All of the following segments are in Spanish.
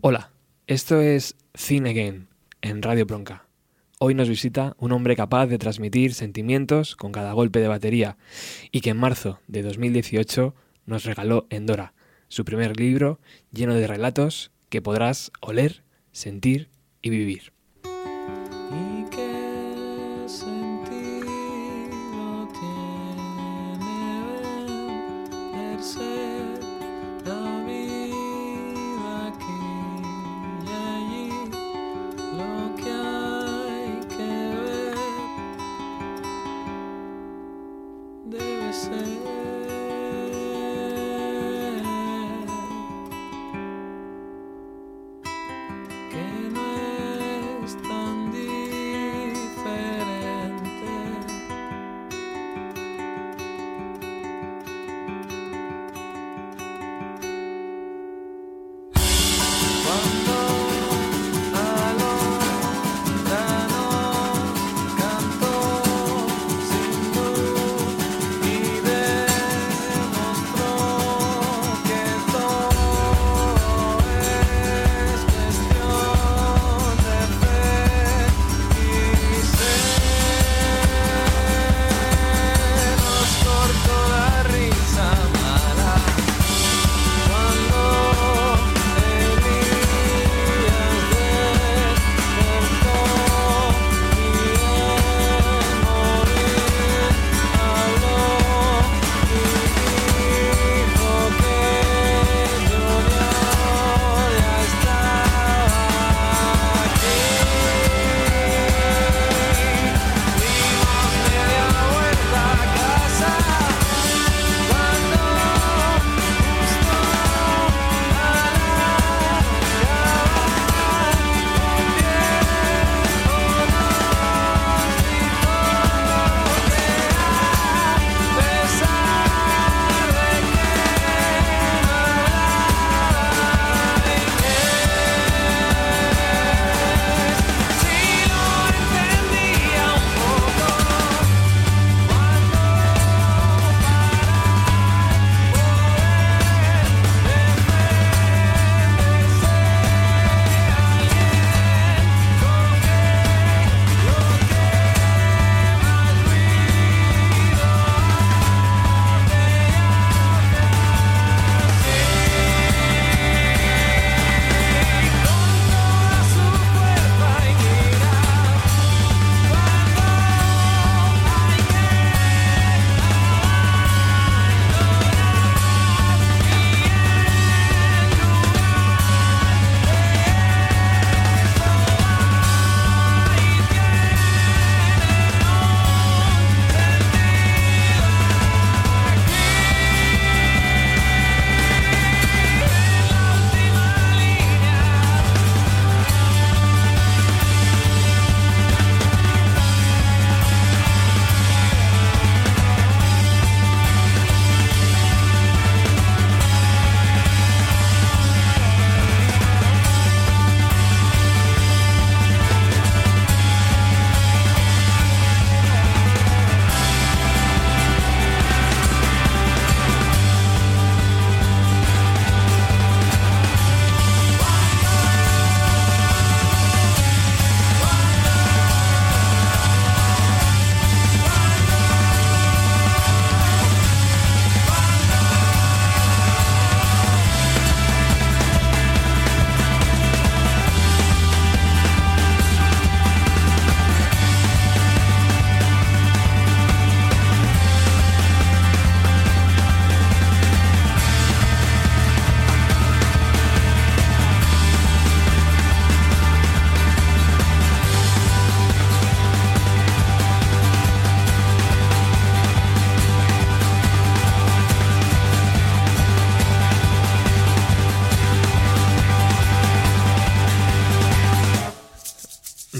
Hola, esto es Cine Again en Radio Bronca. Hoy nos visita un hombre capaz de transmitir sentimientos con cada golpe de batería y que en marzo de 2018 nos regaló Endora, su primer libro lleno de relatos que podrás oler, sentir y vivir.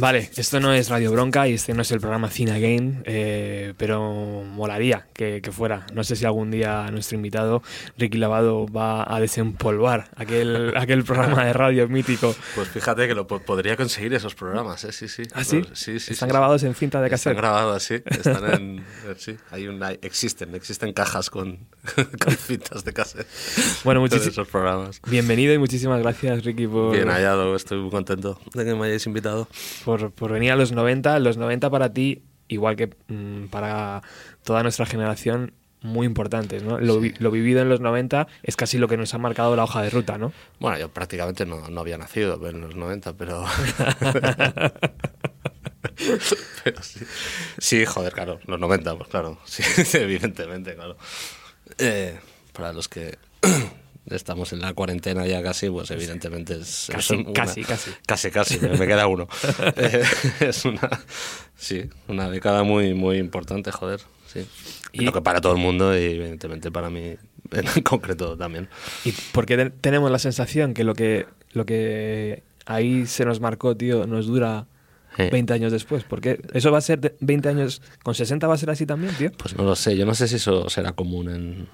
Vale, esto no es Radio Bronca y este no es el programa Cine Game, eh, pero molaría que, fuera. No sé si algún día nuestro invitado, Ricky Lavado, va a desempolvar aquel, aquel programa de radio mítico. Pues fíjate que lo podría conseguir esos programas, ¿eh? sí, sí. ¿Ah, sí? sí, sí Están grabados en cinta de cassette. Están grabados, sí. Están en, eh, sí. Hay una, existen, existen cajas con, con cintas de cassette. Bueno, muchísimas programas. Bienvenido y muchísimas gracias, Ricky, por... Bien hallado, estoy muy contento de que me hayáis invitado por, venir a los 90. Los 90 para ti, igual que mm, para toda nuestra generación, muy importantes, ¿no? Lo, vivido en los 90 es casi lo que nos ha marcado la hoja de ruta, ¿no? Bueno, yo prácticamente no, había nacido en los 90, pero... sí. sí. joder, claro, los 90, pues claro, sí, evidentemente, claro. Eh, para los que estamos en la cuarentena ya casi, pues evidentemente es, casi, casi, casi, casi, me queda uno. Eh, es una, sí, una década muy, muy importante, joder, sí. Y, Lo que para todo el mundo y evidentemente para mí en concreto también. ¿Y por qué tenemos la sensación que lo que, lo que ahí se nos marcó, tío, nos dura 20 años después? Porque eso va a ser 20 años, con 60 va a ser así también, tío. Pues no lo sé, yo no sé si eso será común en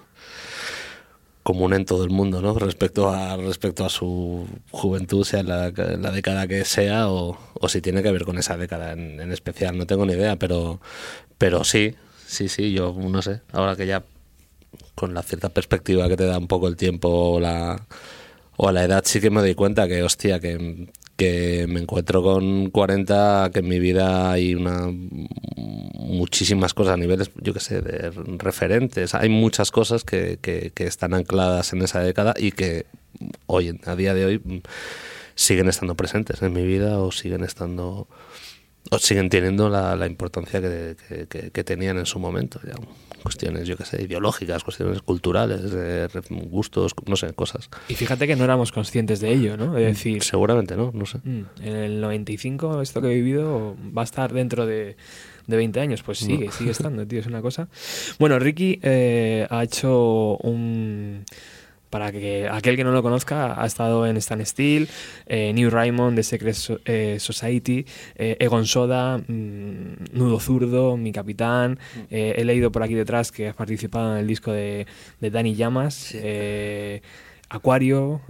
común en todo el mundo, ¿no? Respecto a, respecto a su juventud, sea la, la década que sea, o, o, si tiene que ver con esa década en, en, especial, no tengo ni idea, pero, pero sí, sí, sí, yo no sé, ahora que ya con la cierta perspectiva que te da un poco el tiempo o la, o la edad, sí que me doy cuenta que, hostia, que, que me encuentro con 40, que en mi vida hay una muchísimas cosas a niveles, yo qué sé, de referentes. Hay muchas cosas que, que, están ancladas en esa década y que hoy, a día de hoy, siguen estando presentes en mi vida o siguen estando o siguen teniendo la, la importancia que, que, tenían en su momento. Ya cuestiones, yo qué sé, ideológicas, cuestiones culturales, gustos, no sé, cosas. Y fíjate que no éramos conscientes de ello, ¿no? Es decir... Seguramente, ¿no? No sé. Mm, en el 95 esto que he vivido va a estar dentro de, de 20 años. Pues sigue, sigue estando, tío, es una cosa. Bueno, Ricky eh, ha hecho un para que aquel que no lo conozca, ha estado en Stan Steel, eh, New Raymond, The Secret eh, Society, eh, Egon Soda, mm, Nudo Zurdo, Mi Capitán. Mm. he leído por aquí detrás que has participado en el disco de, de Danny Llamas. Acuario,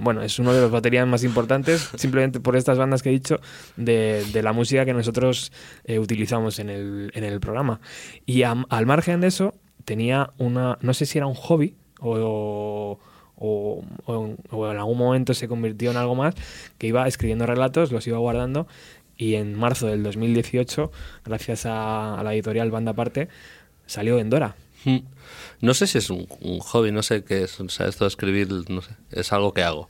bueno, es uno de los baterías más importantes, simplemente por estas bandas que he dicho, de, la música que nosotros utilizamos en el, en el programa. Y al margen de eso, tenía una, no sé si era un hobby, o, en algún momento se convirtió en algo más, que iba escribiendo relatos, los iba guardando y en marzo del 2018, gracias a, la editorial Banda Aparte, salió en Dora. Hmm. No sé si es un, hobby, no sé qué es, o sea, esto de escribir, no sé, es algo que hago.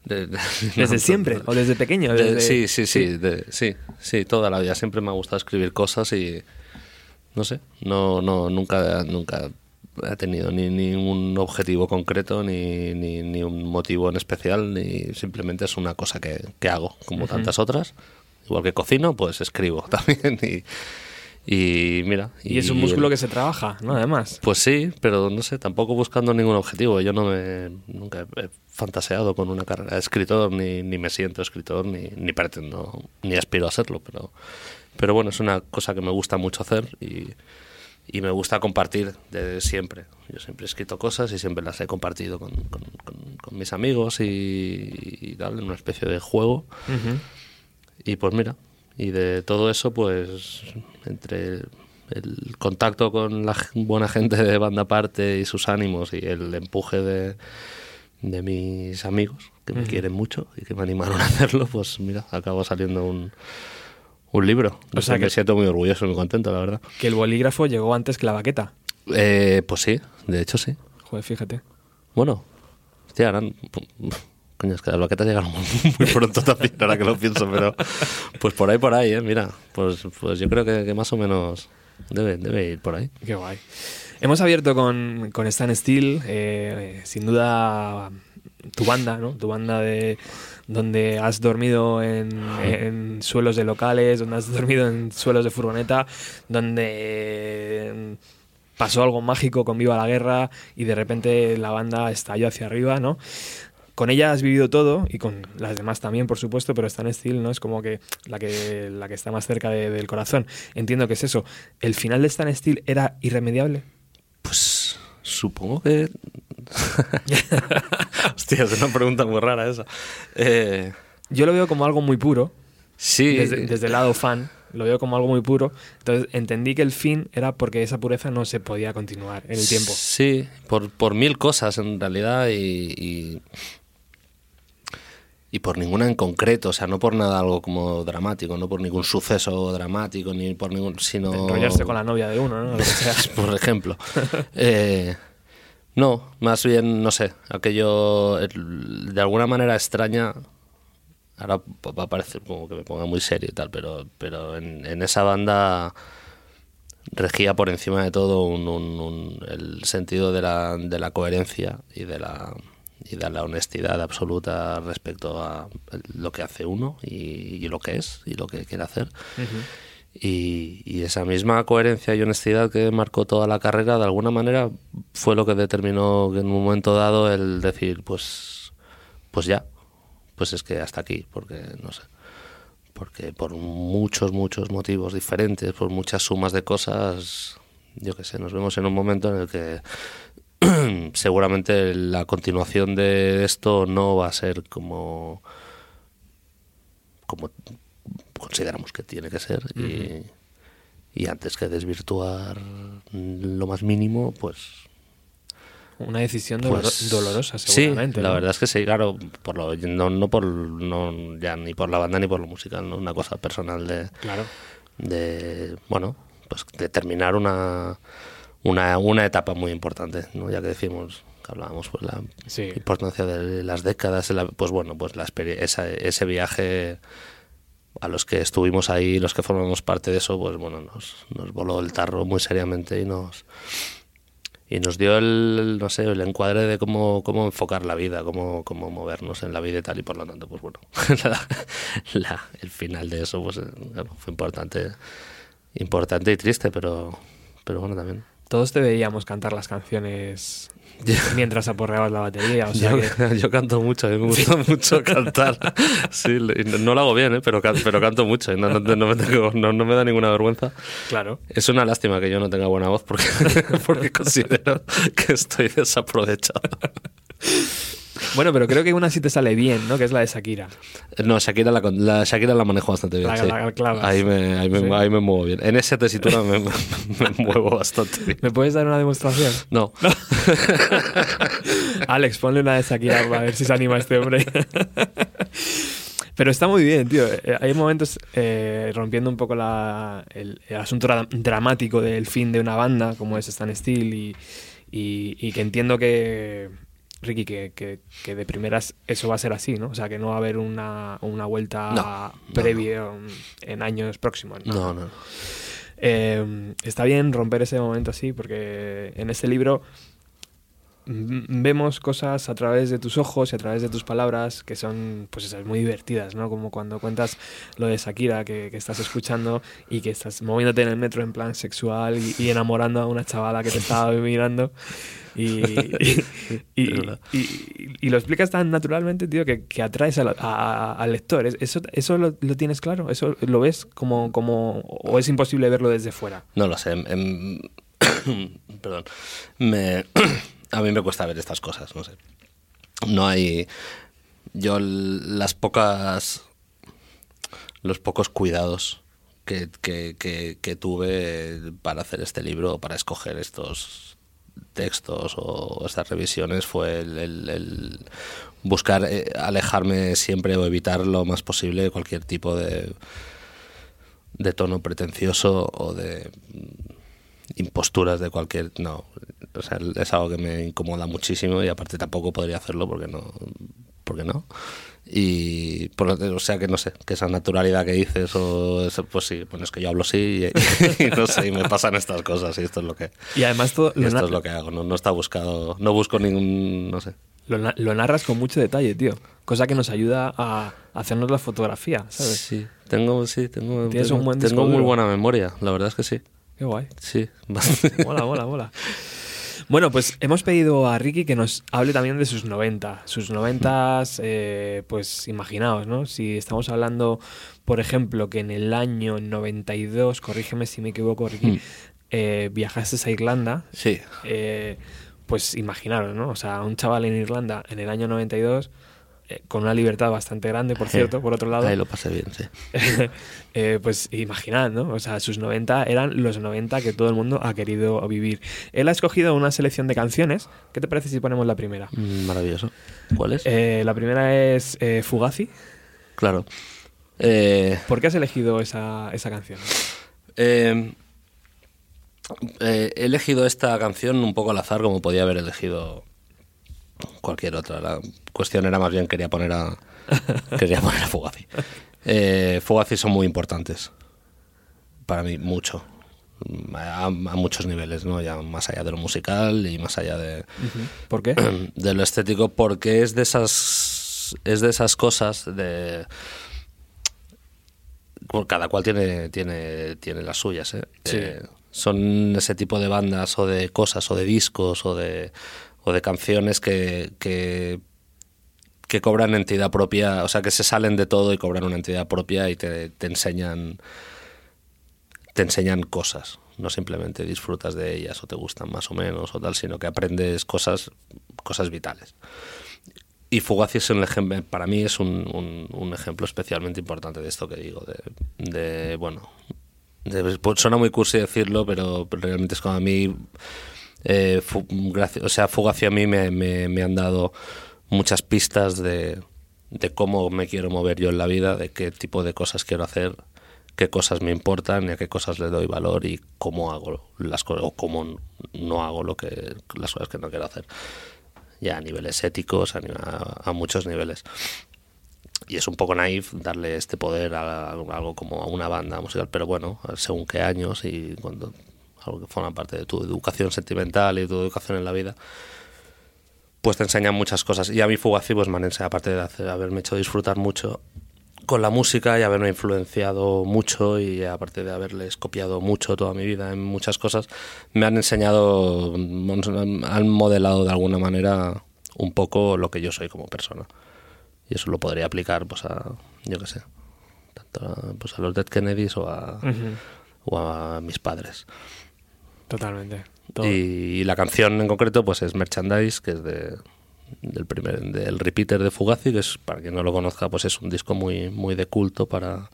¿Desde siempre? ¿O desde pequeño? sí, sí, sí, sí, sí, toda la vida. Siempre me ha gustado escribir cosas y no sé, no, no, nunca, nunca ha tenido ni ningún objetivo concreto, ni, ni, un motivo en especial, ni simplemente es una cosa que, que hago, como tantas otras. Igual que cocino, pues escribo también. Y, y mira. Y, es un músculo que se trabaja, ¿no? Además. Pues sí, pero no sé, tampoco buscando ningún objetivo. Yo no me. Nunca he fantaseado con una carrera de escritor, ni, ni me siento escritor, ni, ni pretendo, ni aspiro a serlo, pero. Pero bueno, es una cosa que me gusta mucho hacer y, y me gusta compartir de siempre. Yo siempre he escrito cosas y siempre las he compartido con, con, mis amigos y, tal, en una especie de juego. Y pues mira, y de todo eso, pues entre el contacto con la buena gente de banda aparte y sus ánimos y el empuje de, de mis amigos, que me quieren mucho y que me animaron a hacerlo, pues mira, acabó saliendo un un libro. O sea, que siento muy orgulloso, muy contento, la verdad. Que el bolígrafo llegó antes que la baqueta. Eh, pues sí, de hecho sí. Joder, fíjate. Bueno, hostia. Coño, es que las baquetas llegaron muy, pronto también, ahora que lo pienso, pero pues por ahí, por ahí, ¿eh? Mira, pues, pues yo creo que, más o menos debe, debe ir por ahí. Qué guay. Hemos abierto con, con Stan Steel, eh, sin duda tu banda, ¿no? Tu banda de donde has dormido en, suelos de locales, donde has dormido en suelos de furgoneta, donde pasó algo mágico con Viva la Guerra y de repente la banda estalló hacia arriba, ¿no? con ella has vivido todo y con las demás también, por supuesto, pero Stan Steel no es como que la que, la que está más cerca de- del corazón. Entiendo que es eso. ¿El final de Stan Steel era irremediable? Pues supongo que... Hostia, es una pregunta muy rara esa. Eh, Yo lo veo como algo muy puro, sí, desde, desde el lado fan, lo veo como algo muy puro. Entonces entendí que el fin era porque esa pureza no se podía continuar en el tiempo. Sí, por, por mil cosas en realidad y, y, y por ninguna en concreto, o sea, no por nada algo como dramático, no por ningún suceso dramático, ni por ningún, sino... Enrollarse con la novia de uno, ¿no? Lo que sea. por ejemplo. Eh, no, más bien, no sé, aquello el- de alguna manera extraña. Ahora pa- va a parecer como que me ponga muy serio y tal, pero, pero en, esa banda regía por encima de todo un, el sentido de la, de la coherencia y de la y de la honestidad absoluta respecto a lo que hace uno y, y lo que es y lo que quiere hacer. Y, esa misma coherencia y honestidad que marcó toda la carrera, de alguna manera, fue lo que determinó en un momento dado el decir, pues, pues ya, pues es que hasta aquí, porque no sé, porque por muchos, muchos motivos diferentes, por muchas sumas de cosas, yo qué sé, nos vemos en un momento en el que seguramente la continuación de esto no va a ser como como consideramos que tiene que ser y, y antes que desvirtuar lo más mínimo pues Una decisión pues dolorosa, sí seguramente. la ¿no? verdad es que sí claro por lo, no, no por no ya ni por la banda ni por lo musical no una cosa personal de Claro. de bueno pues de terminar una una, una etapa muy importante ¿no? ya que decimos que hablábamos pues la Sí. importancia de las décadas la- pues bueno pues la esa- ese viaje a los que estuvimos ahí los que formamos parte de eso pues bueno nos, voló el tarro muy seriamente y nos y nos dio el no sé el encuadre de cómo, cómo enfocar la vida cómo, cómo movernos en la vida y tal y por lo tanto pues bueno la- el final de eso pues eh, fue importante importante y triste pero pero bueno también. Todos te veíamos cantar las canciones mientras aporreabas la batería. O sea yo, que, yo canto mucho, a mí me gusta mucho cantar. Sí, no, lo hago bien, ¿eh? pero, pero canto mucho y no, no, no me tengo- no- no me da ninguna vergüenza. claro. Es una lástima que yo no tenga buena voz porque, porque considero que estoy desaprovechado. Bueno, pero creo que una sí te sale bien, ¿no? Que es la de Shakira. No, Shakira la, la, Shakira la manejo bastante bien. La- sí. la ahí, me, ahí, me, Sí. ahí me muevo bien. En esa tesitura me, me muevo bastante bien. ¿Me puedes dar una demostración? No, Alex, ponle una de Shakira para ver si se anima este hombre. Pero está muy bien, tío. Eh, Hay momentos eh, rompiendo un poco la- el, el asunto dra- dramático del fin de una banda, como es Stan Steel, y, y- y que entiendo que, Ricky, que, que- que de primeras eso va a ser así, ¿no? O sea, que no va a haber una, una vuelta No, no, previa en años próximos. ¿no? no. Eh, está bien romper ese momento así, porque en este libro vemos cosas a través de tus ojos y a través de tus palabras que son pues esas muy divertidas, ¿no? Como cuando cuentas lo de Shakira que, que estás escuchando y que estás moviéndote en el metro en plan sexual y, y enamorando a una chavala que te estaba mirando y, y, y- lo explicas tan naturalmente, tío, que, que atraes a- al lector. ¿Es- ¿Eso, eso lo, lo tienes claro? ¿Eso lo ves como, como o es imposible verlo desde fuera? No lo sé. em, perdón. Me, a mí me cuesta ver estas cosas, no sé. No hay. Yo, las pocas. Los pocos cuidados que, que, que- que tuve para hacer este libro, para escoger estos textos o estas revisiones, fue el, buscar eh, alejarme siempre o evitar lo más posible cualquier tipo de de tono pretencioso o de mm, imposturas de cualquier no. O sea es algo que me incomoda muchísimo y aparte tampoco podría hacerlo porque no porque no y por o sea que no sé que esa naturalidad que dices o eso, pues sí bueno es que yo hablo así y, y no sé y me pasan estas cosas y esto es lo que Y además todo y esto es lo que hago no, no está buscado no busco ningún no sé lo lo narras con mucho detalle, tío. Cosa que nos ayuda a hacernos la fotografía, ¿sabes? sí tengo sí tengo tengo, un buen tengo muy buena memoria la verdad es que sí Qué guay. sí Mola, mola, mola. Bueno, pues hemos pedido a Ricky que nos hable también de sus 90. Sus 90, eh, pues imaginaos, ¿no? Si estamos hablando, por ejemplo, que en el año 92, corrígeme si me equivoco, Ricky, Mm. eh, viajaste a Irlanda, Sí, eh, pues imaginaros, ¿no? O sea, un chaval en Irlanda en el año 92, eh, con una libertad bastante grande, por cierto, por otro lado, ahí lo pasé bien, sí. eh, pues imaginad, ¿no? O sea, sus 90 eran los 90 que todo el mundo ha querido vivir. Él ha escogido una selección de canciones. ¿Qué te parece si ponemos la primera? Mm, Maravilloso. ¿Cuál es? Eh, la primera es eh, Fugazi. Claro. Eh, ¿Por qué has elegido esa, esa canción? eh, eh, he elegido esta canción un poco al azar, como podía haber elegido cualquier otra. La cuestión era más bien quería poner a quería poner a Fugazi. Eh, Fugazi son muy importantes para mí mucho a, a muchos niveles, no ya más allá de lo musical y más allá de, ¿Por qué? de lo estético porque es de esas es de esas cosas de cada cual tiene tiene tiene las suyas ¿eh? Sí. Eh, son ese tipo de bandas o de cosas o de discos o de o de canciones que, que que cobran entidad propia, o sea, que se salen de todo y cobran una entidad propia y te, te enseñan te enseñan cosas, no simplemente disfrutas de ellas o te gustan más o menos o tal, sino que aprendes cosas cosas vitales. Y Fugazi es un ejemplo, para mí es un, un- ejemplo especialmente importante de esto que digo, de, bueno, pues suena muy cursi decirlo, pero realmente es como a mí, eh, o sea, Fugazi a mí me, me- me han dado muchas pistas de, de cómo me quiero mover yo en la vida, de qué tipo de cosas quiero hacer, qué cosas me importan y a qué cosas le doy valor y cómo hago las cosas o cómo no hago lo que las cosas que no quiero hacer ya a niveles éticos, a muchos niveles. Y es un poco naif darle este poder a, algo como a una banda musical, pero bueno, según qué años y cuando algo que forma parte de tu educación sentimental y tu educación en la vida, pues te enseñan muchas cosas. Y a mí Fugazi pues me han enseñado, aparte de hacer- haberme hecho disfrutar mucho con la música y haberme influenciado mucho y aparte de haberles copiado mucho toda mi vida en muchas cosas, me han enseñado, han modelado de alguna manera un poco lo que yo soy como persona. Y eso lo podría aplicar pues a, yo qué sé, tanto a, pues a los Dead Kennedys o a, Ujú, o a mis padres. Totalmente. Y la canción en concreto pues es Merchandise, que es de, del primer del repeater de Fugazi, que es para quien no lo conozca, pues es un disco muy muy de culto para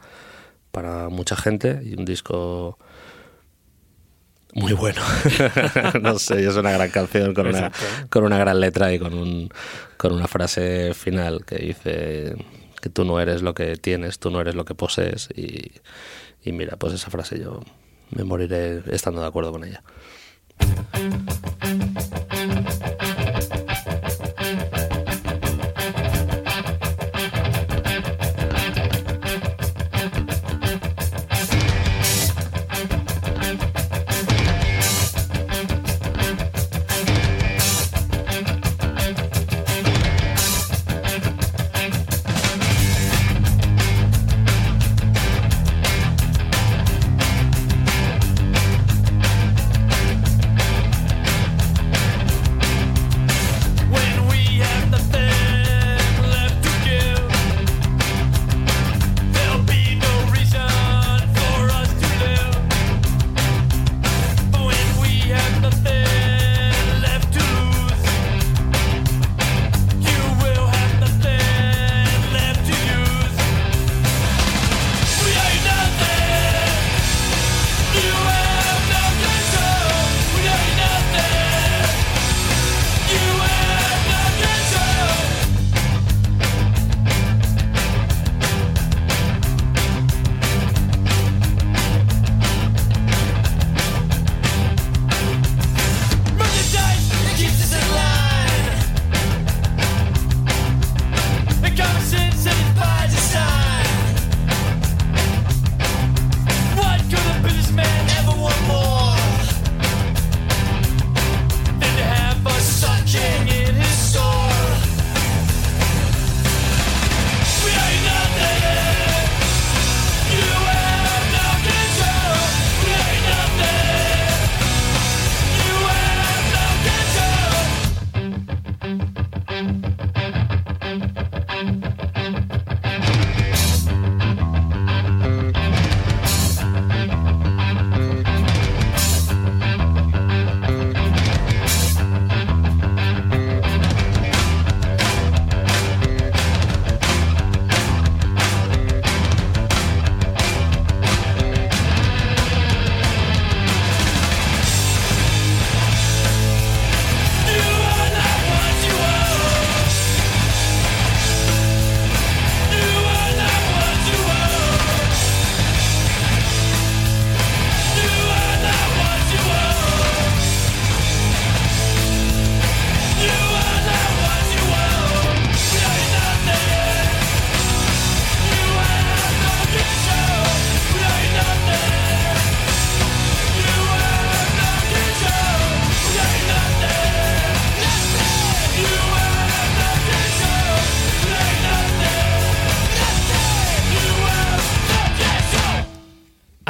para mucha gente y un disco muy bueno. no sé, es una gran canción con una con una gran letra y con un con una frase final que dice que tú no eres lo que tienes, tú no eres lo que posees y, y mira, pues esa frase yo me moriré estando de acuerdo con ella.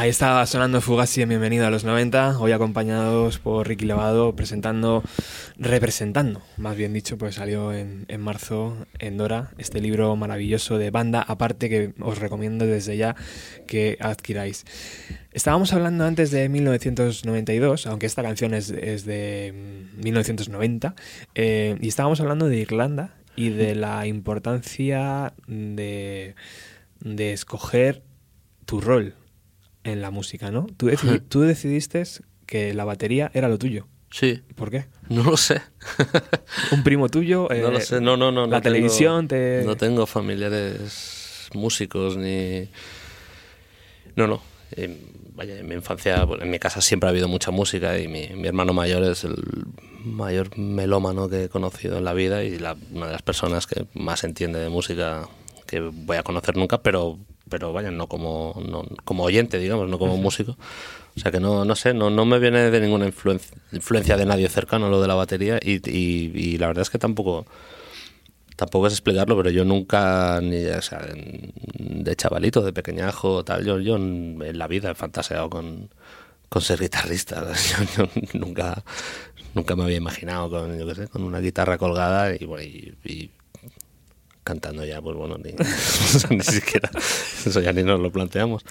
Estaba sonando Fugazi en Bienvenido a los 90, hoy acompañados por Ricky Levado presentando, representando, más bien dicho, pues salió en, marzo en Dora este libro maravilloso de banda aparte que os recomiendo desde ya que adquiráis. Estábamos hablando antes de 1992, aunque esta canción es, de 1990, eh, y estábamos hablando de Irlanda y de la importancia de, de escoger tu rol en la música, ¿no? Tú, decidi tú decidiste que la batería era lo tuyo. Sí. ¿Por qué? No lo sé. ¿Un primo tuyo? no lo sé, no, no, no. ¿La no televisión tengo, te...? No tengo familiares músicos ni... No, no. Eh, vaya, en mi infancia, en mi casa siempre ha habido mucha música y mi, mi hermano mayor es el mayor melómano que he conocido en la vida y la, una de las personas que más entiende de música que voy a conocer nunca, pero pero vaya, no como, no, como oyente, digamos, no como músico. O sea que no, no sé, no, no me viene de ninguna influencia, influencia de nadie cercano lo de la batería y, y, y, la verdad es que tampoco tampoco es explicarlo, pero yo nunca, ni, o sea, de chavalito, de pequeñajo, tal, yo, yo en la vida he fantaseado con, con ser guitarrista. Yo, yo, nunca, nunca me había imaginado con, yo qué sé, con una guitarra colgada y, y, y cantando ya, pues bueno, ni, ni siquiera, eso ya ni nos lo planteamos.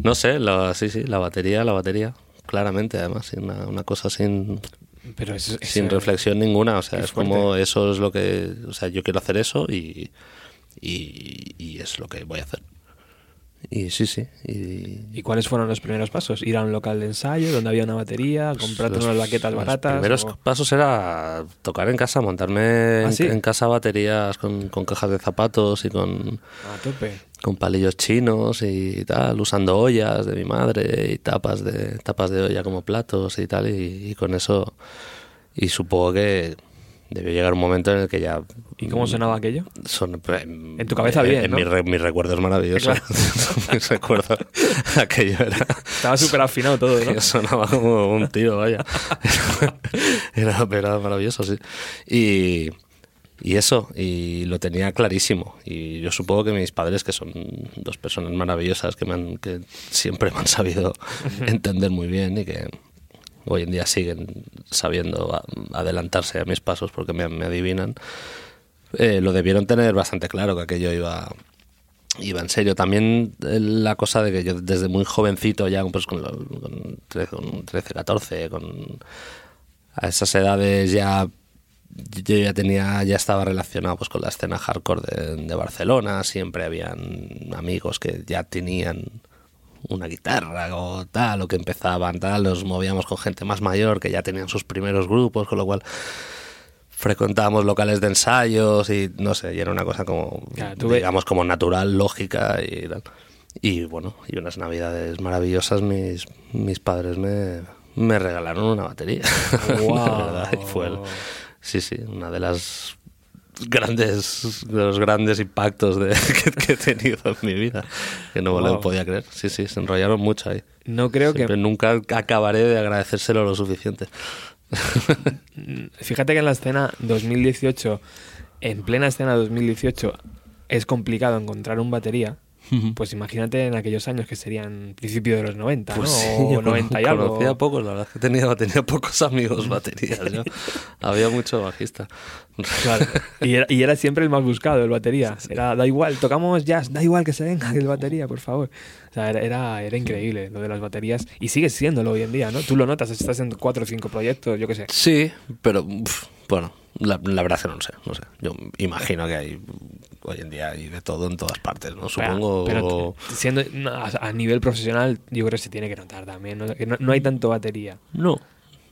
No sé, la, sí, sí, la batería, la batería, claramente, además, una, una cosa sin, Pero sin reflexión ninguna, o sea, es como eso es lo que, o sea, yo quiero hacer eso y, y, y es lo que voy a hacer. Y sí, sí, y, ¿Y cuáles fueron los primeros pasos? ¿Ir a un local de ensayo donde había una batería, comprarte Los- unas baquetas los baratas? primeros o- pasos era tocar en casa, montarme ¿Ah, en, sí? en casa baterías con, con cajas de zapatos y con, tope. con palillos chinos y tal, usando ollas de mi madre y tapas de tapas de olla como platos y tal, y, y con eso, y supongo que debió llegar un momento en el que ya... ¿Y cómo sonaba aquello? Son, En tu cabeza bien, En ¿no? mi, re- mi recuerdo es maravilloso. mi recuerdo, aquello era... Estaba súper afinado todo, ¿no? Sonaba como un tiro, vaya. Era, era maravilloso, sí. Y, y eso, y lo tenía clarísimo. Y yo supongo que mis padres, que son dos personas maravillosas, que, me han- que siempre me han sabido entender muy bien y que hoy en día siguen sabiendo adelantarse a mis pasos porque me, me adivinan, eh, lo debieron tener bastante claro que aquello iba iba en serio. También eh, la cosa de que yo desde muy jovencito, ya pues con 13, con 13, 14, con a esas edades ya yo ya tenía ya estaba relacionado pues con la escena hardcore de, de Barcelona, siempre habían amigos que ya tenían una guitarra o tal, o que empezaban tal, nos movíamos con gente más mayor que ya tenían sus primeros grupos, con lo cual frecuentábamos locales de ensayos y no sé, y era una cosa como, Claro, tú ve- digamos, como natural, lógica y tal. Y bueno, y unas navidades maravillosas, mis, mis padres me, me regalaron una batería. Y fue el- sí, sí, una de las grandes de los grandes impactos de, que, que he tenido en mi vida que no Wow. lo podía creer sí sí se enrollaron mucho ahí No creo Siempre, que... nunca acabaré de agradecérselo lo suficiente Fíjate que en la escena 2018, en plena escena 2018, es complicado encontrar un batería. Pues imagínate en aquellos años que serían principio de los 90, Pues ¿no? sí, o yo 90 y algo. conocía pocos, la verdad es que tenía, tenía pocos amigos baterías. yo. Había mucho bajista. Claro. Y era, y era siempre el más buscado, el batería. Era, da igual, tocamos jazz, da igual que se venga el batería, por favor. O sea, era, era, era increíble lo de las baterías. Y sigue siéndolo hoy en día, ¿no? Tú lo notas, estás en cuatro o cinco proyectos, yo qué sé. Sí, pero uf, bueno, la, la verdad es que no sé, no sé. Yo imagino que hay hoy en día hay de todo en todas partes, ¿no? Supongo. Pero siendo a, a nivel profesional, yo creo que se tiene que notar también. ¿no? Que no, no hay tanto batería, no,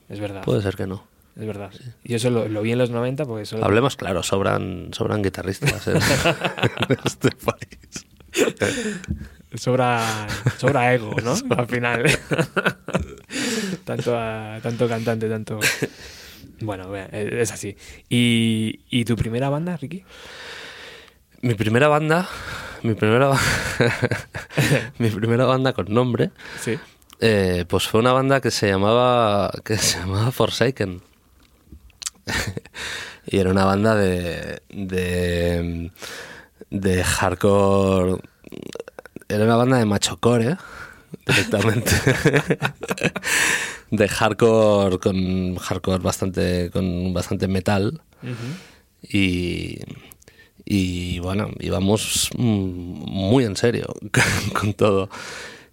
es verdad. puede ser que no. Es verdad. Y eso lo, lo vi en los 90 porque solo... Hablemos claro, sobran, sobran guitarristas en, en este país. Sobra, sobra ego, ¿no? Al final. tanto, a- tanto cantante, tanto... Bueno, e, es así. ¿Y, ¿Y tu primera banda, Ricky? Mi primera banda, mi primera, mi primera banda con nombre, Sí. eh, pues fue una banda que se llamaba, que se llamaba Forsaken. y era una banda de, de, de hardcore, era una banda de machocore, directamente. de hardcore con hardcore bastante con bastante metal. Y y bueno íbamos muy en serio con todo.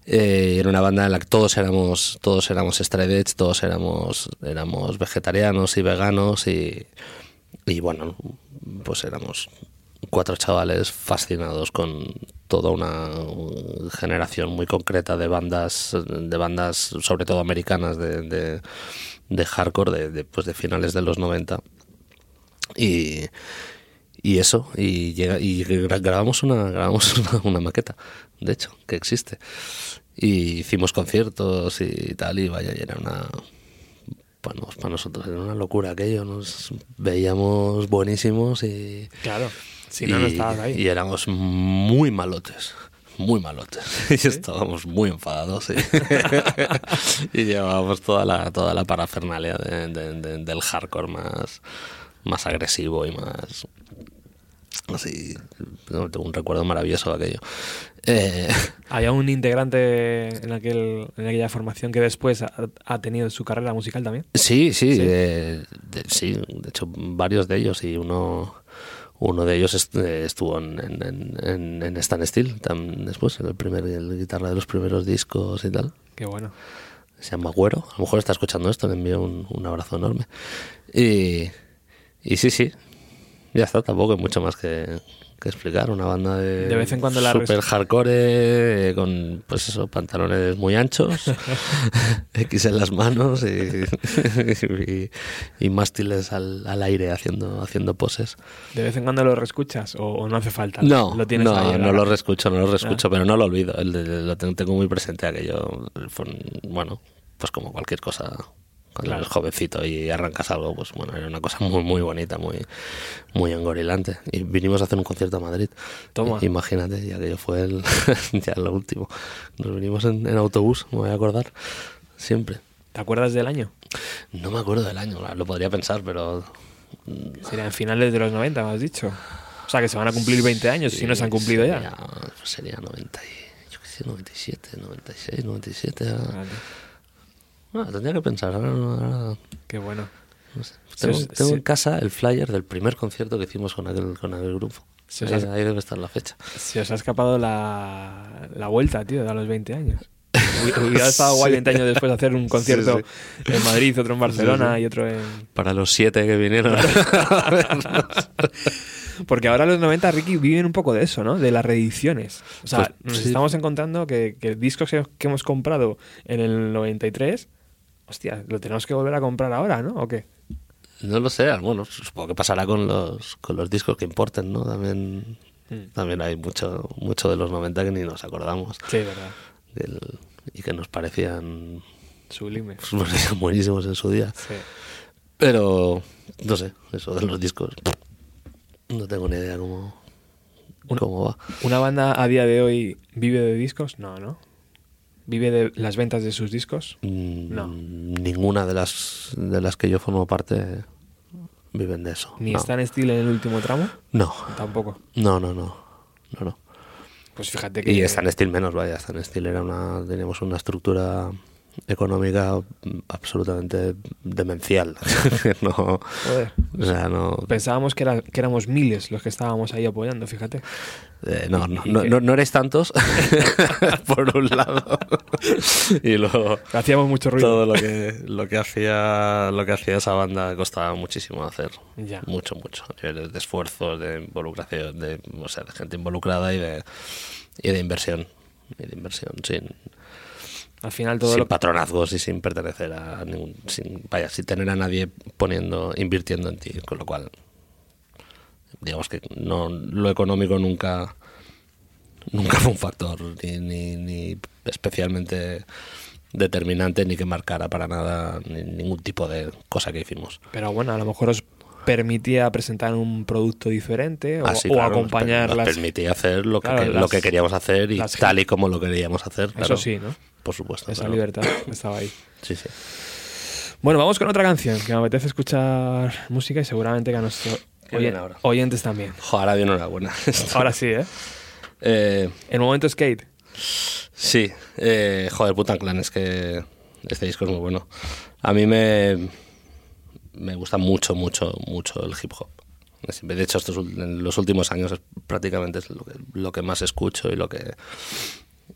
Eh, era una banda en la que todos éramos todos éramos edge todos éramos éramos vegetarianos y veganos y y bueno pues éramos cuatro chavales fascinados con toda una generación muy concreta de bandas, de bandas sobre todo americanas de, de, hardcore de, pues de finales de los 90. Y, y eso, y, llega, y grabamos, una, grabamos una, maqueta, de hecho, que existe. Y hicimos conciertos y tal, y vaya, y era una, para, para nosotros era una locura aquello, nos veíamos buenísimos y... Claro si no, no estabas ahí. Y éramos muy malotes muy malotes y estábamos muy enfadados y, llevábamos toda la toda la parafernalia del hardcore más más agresivo y más así tengo un recuerdo maravilloso de aquello eh, ¿Había un integrante en, aquel, en aquella formación que después ha, tenido su carrera musical también? Sí, sí, sí. sí, de hecho varios de ellos y uno uno de ellos estuvo en, en, en, Stan Steel después, en el primer el guitarra de los primeros discos y tal. Qué bueno. Se llama Güero. A lo mejor está escuchando esto, le envío un, un abrazo enorme. Y, y sí, sí. Ya está, tampoco hay mucho más que, que explicar. Una banda de, de vez en cuando la super hardcore eh, con pues eso, pantalones muy anchos, X en las manos y, y, mástiles al, al, aire haciendo, haciendo poses. ¿De vez en cuando lo reescuchas o, no hace falta? No, ¿Lo tienes no, no lo reescucho, no lo reescucho, ah. pero no lo olvido. Lo tengo muy presente aquello. Bueno, pues como cualquier cosa cuando eres jovencito y arrancas algo, pues bueno, era una cosa muy, muy bonita, muy, muy engorilante. Y vinimos a hacer un concierto a Madrid. Toma. Imagínate, ya que yo fue el, ya lo último. Nos vinimos en, autobús, me voy a acordar, siempre. ¿Te acuerdas del año? No me acuerdo del año, lo podría pensar, pero... Serían finales de los 90, me has dicho. O sea, que se van a cumplir 20 años, si no se han cumplido ya. Sería 90 yo qué sé, 97, 96, 97. No, tendría que pensar. Ahora, Qué bueno. Tengo, en casa el flyer del primer concierto que hicimos con aquel, con aquel grupo. ahí, debe estar la fecha. Se os ha escapado la, la vuelta, tío, a los 20 años. Hubiera estado guay 20 años después de hacer un concierto en Madrid, otro en Barcelona y otro en... Para los siete que vinieron. Porque ahora los 90, Ricky, viven un poco de eso, ¿no? De las reediciones. O sea, pues, nos estamos encontrando que, que discos que, que, hemos comprado en el 93 hostia, lo tenemos que volver a comprar ahora, ¿no? ¿O qué? No lo sé, bueno, supongo que pasará con los, con los discos que importen, ¿no? También, mm. también hay mucho, mucho de los 90 que ni nos acordamos. Sí, verdad. y que nos parecían... Sublimes. Nos parecían buenísimos en su día. Sí. Pero, no sé, eso de los discos, no tengo ni idea cómo, cómo va. ¿Una banda a día de hoy vive de discos? No, ¿no? ¿Vive de las ventas de sus discos? Mm, no. Ninguna de las, de las que yo formo parte viven de eso. ¿Ni están Steel en el último tramo? No. Tampoco. No, no, no. no, no. Pues fíjate que. Y Stan Steel menos, vaya. Stan Steel era una. Teníamos una estructura económica absolutamente demencial. no, Pensábamos que, era, que éramos miles los que estábamos ahí apoyando, fíjate. Eh, no, no, no, no, eres tantos, por un lado. y luego. Hacíamos mucho ruido. Todo lo que, lo que, hacía, lo que hacía esa banda costaba muchísimo hacer. Mucho, mucho. De, de esfuerzos, de involucración, de, o sea, de gente involucrada y de, y de inversión. Y de inversión, sin al final todo sin patronazgos y sin pertenecer a ningún sin vaya sin tener a nadie poniendo invirtiendo en ti con lo cual digamos que no lo económico nunca nunca fue un factor ni, ni, especialmente determinante ni que marcara para nada ningún tipo de cosa que hicimos. Pero bueno a lo mejor os permitía presentar un producto diferente o, ah, acompañar nos, permitía hacer lo que, lo que queríamos hacer y tal y como lo queríamos hacer eso sí no por supuesto. Esa libertad estaba ahí. Sí, sí. Bueno, vamos con otra canción que me apetece escuchar música y seguramente que a nuestros oyentes también. Joder, ahora enhorabuena. ahora sí, ¿eh? ¿eh? El momento skate. Sí, eh, joder, Putan Clan, es que este disco es muy bueno. A mí me, me gusta mucho, mucho, mucho el hip hop. De hecho, estos, en los últimos años es prácticamente es lo que, lo que más escucho y lo que,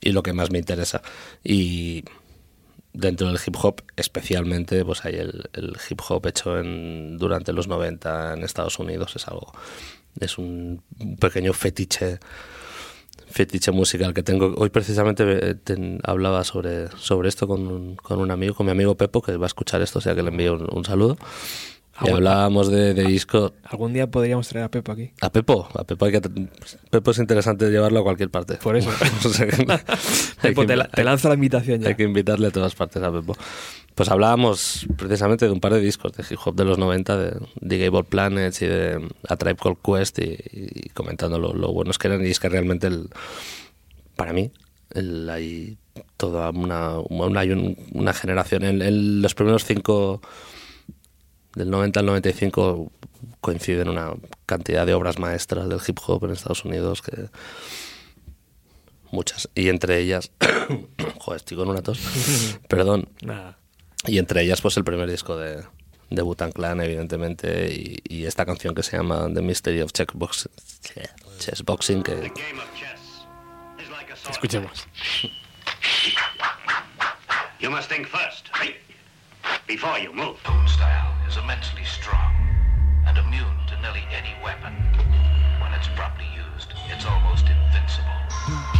y lo que más me interesa. Y dentro del hip hop, especialmente, pues hay el, el hip hop hecho en, durante los 90 en Estados Unidos. Es algo, es un pequeño fetiche fetiche musical que tengo. Hoy precisamente eh, hablaba sobre, sobre esto con un, con un amigo, con mi amigo Pepo, que va a escuchar esto, o sea que le envío un saludo. Y hablábamos de, de, disco. Algún día podríamos traer a Pepo aquí. A Pepo, a Pepo hay que Pepo es interesante llevarlo a cualquier parte. Por eso. Pepo, te, te, lanzo la invitación ya. Hay que invitarle a todas partes a Pepo. Pues hablábamos precisamente de un par de discos de hip hop de los 90, de The Gable Planets y de A Tribe Called Quest, y, comentando lo, lo, buenos que eran. Y es que realmente, el, para mí, el, hay toda una, una, una generación. En, en los primeros cinco del 90 al 95 coinciden una cantidad de obras maestras del hip hop en Estados Unidos que muchas y entre ellas joder estoy con una tos perdón. Y entre ellas pues el primer disco de de Butan Clan evidentemente y, y, esta canción que se llama The Mystery of Checkbox Chess Boxing que escuchemos. You must think first, right? Before you move. style is immensely strong and immune to nearly any weapon. When it's properly used, it's almost invincible.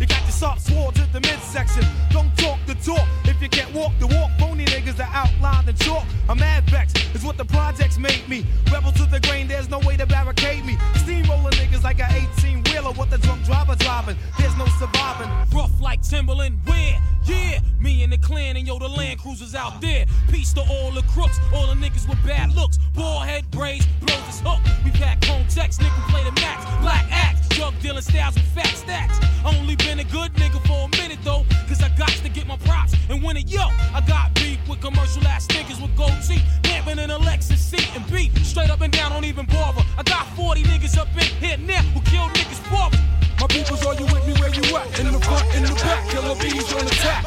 you got your soft swords at the midsection. Don't talk the talk if you can't walk the walk. Phony niggas that outline the chalk. I'm mad vexed, is what the projects made me. Rebel to the grain, there's no way to barricade me. Steamroller niggas like an 18 wheeler, what the drunk driver driving. There's no surviving. Rough like Timberland, where? Yeah, me and the clan and yo, the Land Cruisers out there. Peace to all the crooks, all the niggas with bad looks. Ball head braids, blows this hook. We pack home text, nigga play the max. Black axe, drug dealing styles with fat stacks. Only been a good nigga for a minute though, cause I got to get my props and win it. Yo, I got beef with commercial ass niggas with gold teeth, lamping in a Lexus seat and beat straight up and down, don't even bother. I got 40 niggas up in here now who kill niggas for me. My peoples, are you with me where you at? In the front, in the back, killer bees on the attack.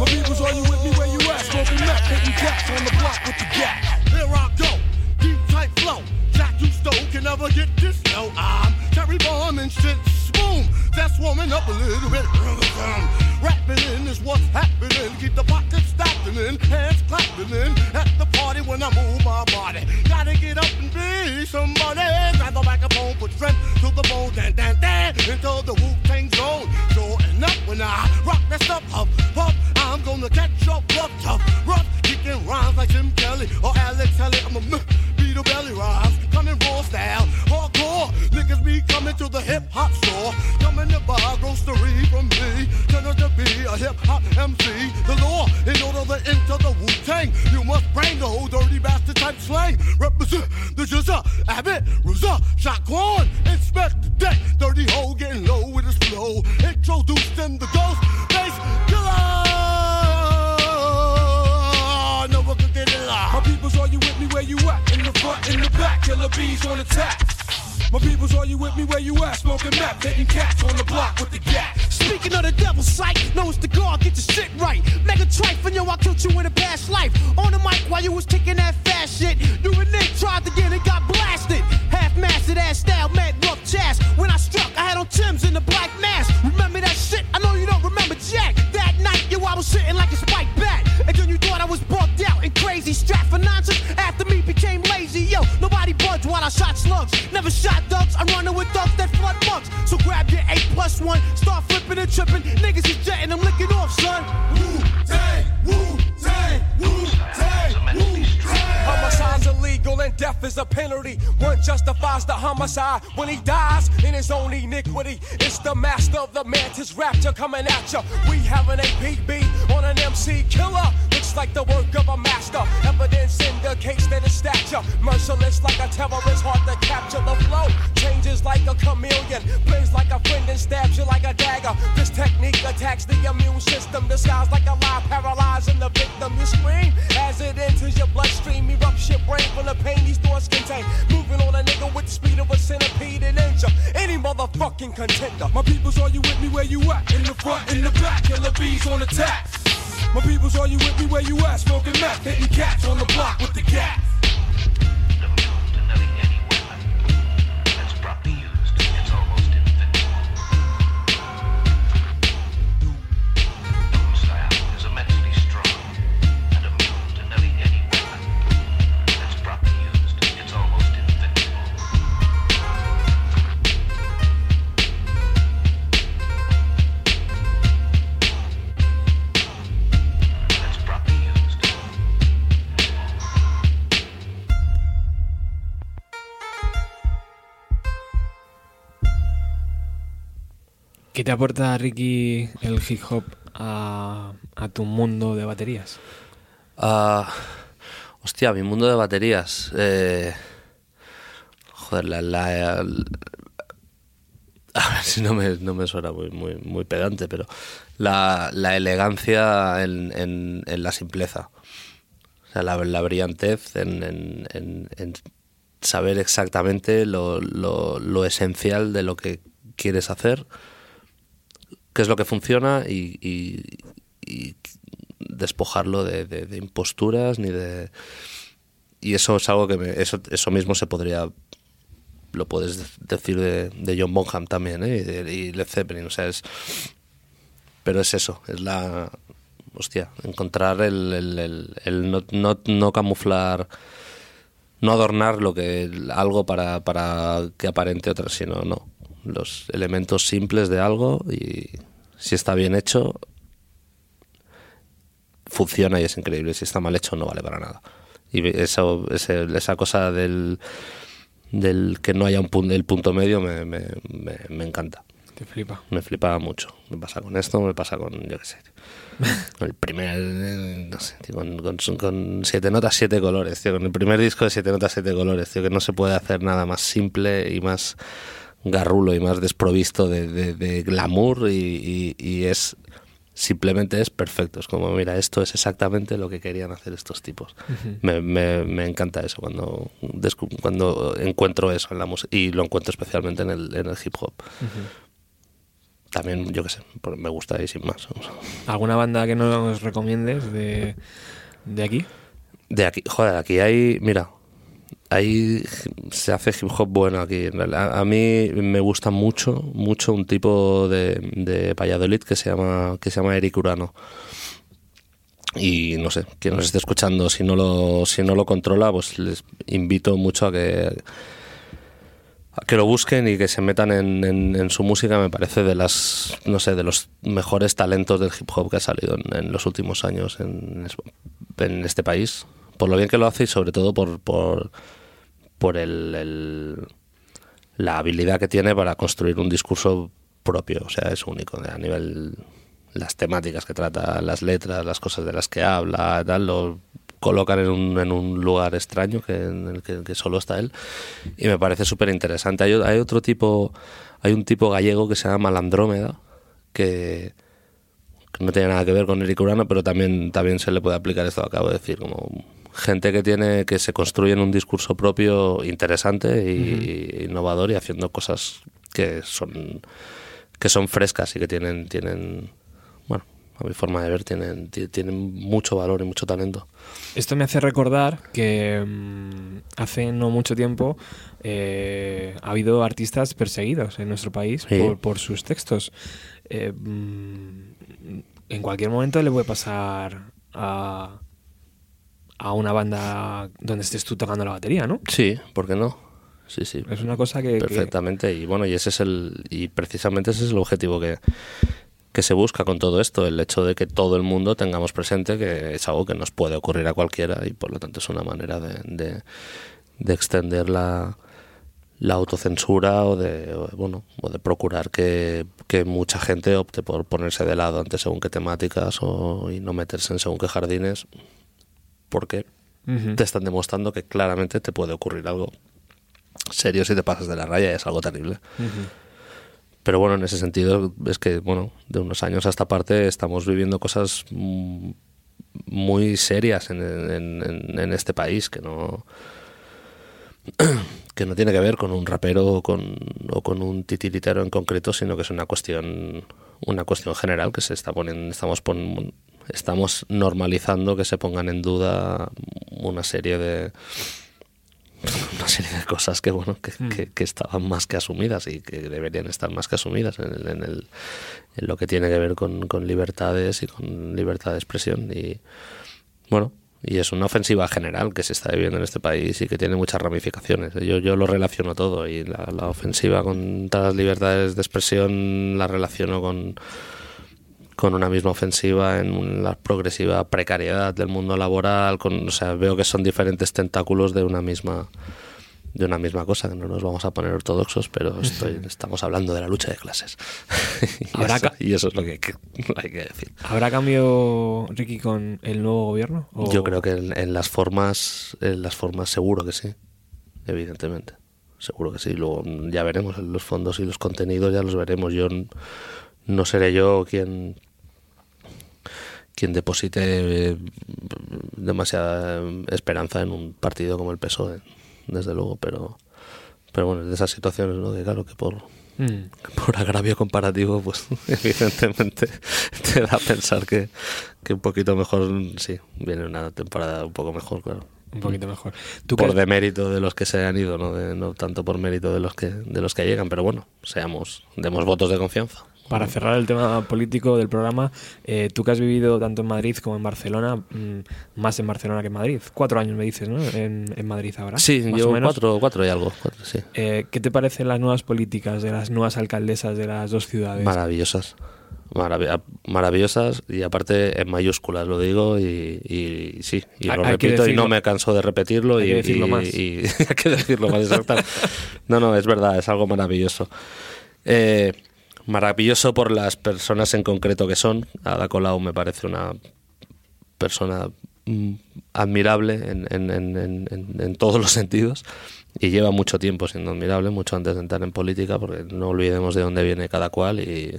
My peoples, are you with me where you at? Smoking meth, hitting cats on the block with the gap. Here I go, deep tight flow. You can never get this low. I'm Terry Bomb and shit boom, that's warming up a little bit. Rapping in is what's happening. Keep the pockets stacking in, hands clapping in. At the party when I move my body. Gotta get up and be somebody. Grab the microphone, put strength to the bone, dan dan dan, into the Wu Tang zone. Sure enough, when I rock that stuff up, pop, I'm gonna catch your bluff tough, rough, kicking rhymes like Jim Kelly or Alex Kelly. I'm a a belly rhymes, coming raw style, hardcore. Niggas be coming to the hip hop store, coming to buy grocery from me. Turn to be a hip hop MC. The law, in order to enter the Wu Tang, you must bring the whole dirty bastard type slang. Represent the Jizza, Abbott, Ruza, Shaquan, inspect the deck. Dirty hole getting low with his flow. Introduced in the ghost bass killer. My peoples, are you with me where you at? In the front, in the back, killer bees on attack. My peoples, are you with me where you at? Smoking meth, hitting cats on the block with the gat. Speaking of the devil's sight, know it's the guard, get your shit right. Mega trife, and yo, I killed you in a past life. On the mic while you was kicking that fast shit. You and Nick tried to get it, got blasted. Half mastered ass style, mad rough chast. When I struck, I had on Tim's in the black mask. Remember that shit? I know you don't remember Jack. That night, yo, I was sitting like a spike bat. I was bugged out and crazy. Strapped for nonsense after me became lazy. Yo, nobody budged while I shot slugs. Never shot ducks. I'm running with ducks that flood mugs. So grab your 8 plus 1, start flipping and tripping. Niggas is jetting, I'm licking off, son. Wu Tang, Wu Illegal and death is a penalty. One justifies the homicide when he dies in his own iniquity. It's the master of the mantis rapture coming at ya. We have an APB on an MC killer. Looks like the work of a master. Evidence indicates that his stature merciless like a terrorist, hard to capture the flow. Changes like a chameleon, plays like a friend and stabs you like a dagger. This technique attacks the immune system, disguised like a lie, paralyzing the victim. You scream as it enters your bloodstream, erupts your brain from the pain these thoughts contain. Moving on a nigga with the speed of a centipede and injure any motherfucking contender. My peoples, are you with me where you at? In the front, in the back, killer bees on attack. My peoples, are you with me where you at? Smoking meth, hitting cats on the block with the gas. ¿Qué te aporta, Ricky, el hip hop a, tu mundo de baterías? Ah, hostia, mi mundo de baterías. Eh, joder, la, a ver si no me, suena muy, muy, muy pedante, pero la, elegancia en, la simpleza. O sea, la, la brillantez en, saber exactamente lo esencial de lo que quieres hacer, qué es lo que funciona y, despojarlo de, imposturas ni de y eso es algo que me- eso eso mismo se podría lo puedes de- decir de, John Bonham también ¿eh? y, de, y Led Zeppelin o sea es pero es eso es la hostia encontrar el- el- el no, no, no camuflar no adornar lo que algo para, para que aparente otra sino no los elementos simples de algo y si está bien hecho funciona y es increíble. Si está mal hecho, no vale para nada. Y eso, ese- esa cosa del, del que no haya un punto, el punto medio me, me, me, me encanta. Te flipa. Me flipa mucho. Me pasa con esto, me pasa con, yo qué sé. Con el primer, no sé, tío, con, con, con siete notas, siete colores, tío. Con el primer disco de siete notas, siete colores, tío. Que no se puede hacer nada más simple y más garrulo y más desprovisto de, de- de glamour y, y- y es simplemente es perfecto. Es como, mira, esto es exactamente lo que querían hacer estos tipos. me, me- me encanta eso cuando, cuando encuentro eso en la música y lo encuentro especialmente en el, en el hip hop. También, yo qué sé, me gusta y sin más. ¿Alguna banda que nos recomiendes de, de aquí? De aquí, joder, aquí hay, mira, ahí se hace hip hop bueno aquí. Realidad, A mí me gusta mucho, mucho un tipo de, de Valladolid que se llama, que se llama Eric Urano. Y no sé, quien nos esté escuchando, si no lo, si no lo controla, pues les invito mucho a que a que lo busquen y que se metan en, en- en su música me parece de las no sé de los mejores talentos del hip hop que ha salido en, en los últimos años en este país por lo bien que lo hace y sobre todo por por, por el, el- la habilidad que tiene para construir un discurso propio o sea es único a nivel las temáticas que trata las letras las cosas de las que habla tal lo colocan en un, en un lugar extraño que, en el que, que solo está él y me parece súper interesante. Hay, hay otro tipo, hay un tipo gallego que se llama Malandrómeda, que, que no tiene nada que ver con Eric Urano, pero también, también se le puede aplicar esto acabo de decir, como gente que tiene, que se construye en un discurso propio interesante y, y innovador y haciendo cosas que son que son frescas y que tienen, tienen bueno, a mi forma de ver, tienen, ti- tienen mucho valor y mucho talento. Esto me hace recordar que mm, hace no mucho tiempo eh, ha habido artistas perseguidos en nuestro país Sí. por, por sus textos. Eh, mm, en cualquier momento le puede pasar a, a una banda donde estés tú tocando la batería, ¿no? Sí, ¿por qué no? Sí, sí. Es una cosa que... que- Perfectamente. Y bueno, y ese es el. Y precisamente ese es el objetivo que, que se busca con todo esto, el hecho de que todo el mundo tengamos presente que es algo que nos puede ocurrir a cualquiera y por lo tanto es una manera de, de, de extender la, la autocensura o de, o de, bueno o de procurar que, que mucha gente opte por ponerse de lado ante según qué temáticas o, y no meterse en según qué jardines porque te están demostrando que claramente te puede ocurrir algo serio si te pasas de la raya y es algo terrible. Pero bueno, en ese sentido es que, bueno, de unos años a esta parte estamos viviendo cosas muy serias en, en- en- en este país que no que no tiene que ver con un rapero o con, o con un titiritero en concreto, sino que es una cuestión una cuestión general que se está poniendo estamos pon- estamos normalizando que se pongan en duda una serie de una serie de cosas que bueno que, que- que estaban más que asumidas y que deberían estar más que asumidas en, el- en el- en lo que tiene que ver con, con libertades y con libertad de expresión. Y bueno y es una ofensiva general que se está viviendo en este país y que tiene muchas ramificaciones. Yo, yo lo relaciono todo y la, la ofensiva contra las libertades de expresión la relaciono con con una misma ofensiva en la progresiva precariedad del mundo laboral, con, o sea, veo que son diferentes tentáculos de una misma de una misma cosa, que no nos vamos a poner ortodoxos, pero estoy, estamos hablando de la lucha de clases. y, Habrá eso, ca- y eso es lo que hay que, hay que decir. ¿Habrá cambio, Ricky, con el nuevo gobierno? ¿O- Yo creo que en, en las formas, en las formas seguro que sí, evidentemente. Seguro que sí. Luego mm, ya veremos los fondos y los contenidos, ya los veremos. Yo no seré yo quien quien deposite eh, demasiada esperanza en un partido como el PSOE, desde luego, pero pero bueno, es de esas situaciones, ¿no? Que claro que por Mm. por agravio comparativo, pues evidentemente te da a pensar que, que un poquito mejor, sí, viene una temporada un poco mejor, claro. Un poquito mejor. ¿Tú Por demérito de los que se han ido, no, de- no tanto por mérito de los que de los que llegan, pero bueno, seamos, demos votos de confianza. Para cerrar el tema político del programa, eh, tú que has vivido tanto en Madrid como en Barcelona, mm, más en Barcelona que en Madrid. Cuatro años me dices, ¿no? En, en Madrid ahora. Sí, más yo o menos. cuatro, cuatro y algo, cuatro, sí. Eh, ¿Qué te parecen las nuevas políticas de las nuevas alcaldesas de las dos ciudades? Maravillosas. Marav- maravillosas y aparte en mayúsculas lo digo y, y sí, y lo repito y no me canso de repetirlo Hay y, que decirlo y- más. y- hay que decirlo más exacto. No, no, es verdad, es algo maravilloso. Eh, maravilloso por las personas en concreto que son. Ada Colau me parece una persona mm, admirable en, en- en- en- todos los sentidos y lleva mucho tiempo siendo admirable, mucho antes de entrar en política, porque no olvidemos de dónde viene cada cual y,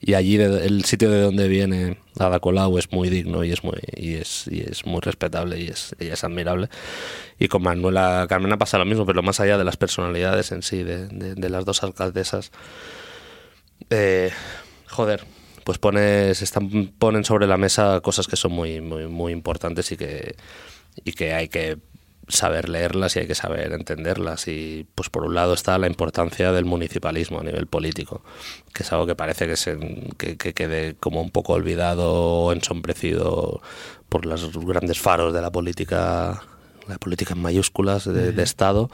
y allí de- el sitio de donde viene Ada Colau es muy digno y es muy y es, y es muy respetable y es, y es admirable y con Manuela Carmena pasa lo mismo pero más allá de las personalidades en sí de, de- de las dos alcaldesas eh, joder pues pones están ponen sobre la mesa cosas que son muy muy muy importantes y que y que hay que saber leerlas y hay que saber entenderlas. Y pues por un lado está la importancia del municipalismo a nivel político que es algo que parece que se que, que quede como un poco olvidado o ensombrecido por los grandes faros de la política la política en mayúsculas de, de Estado.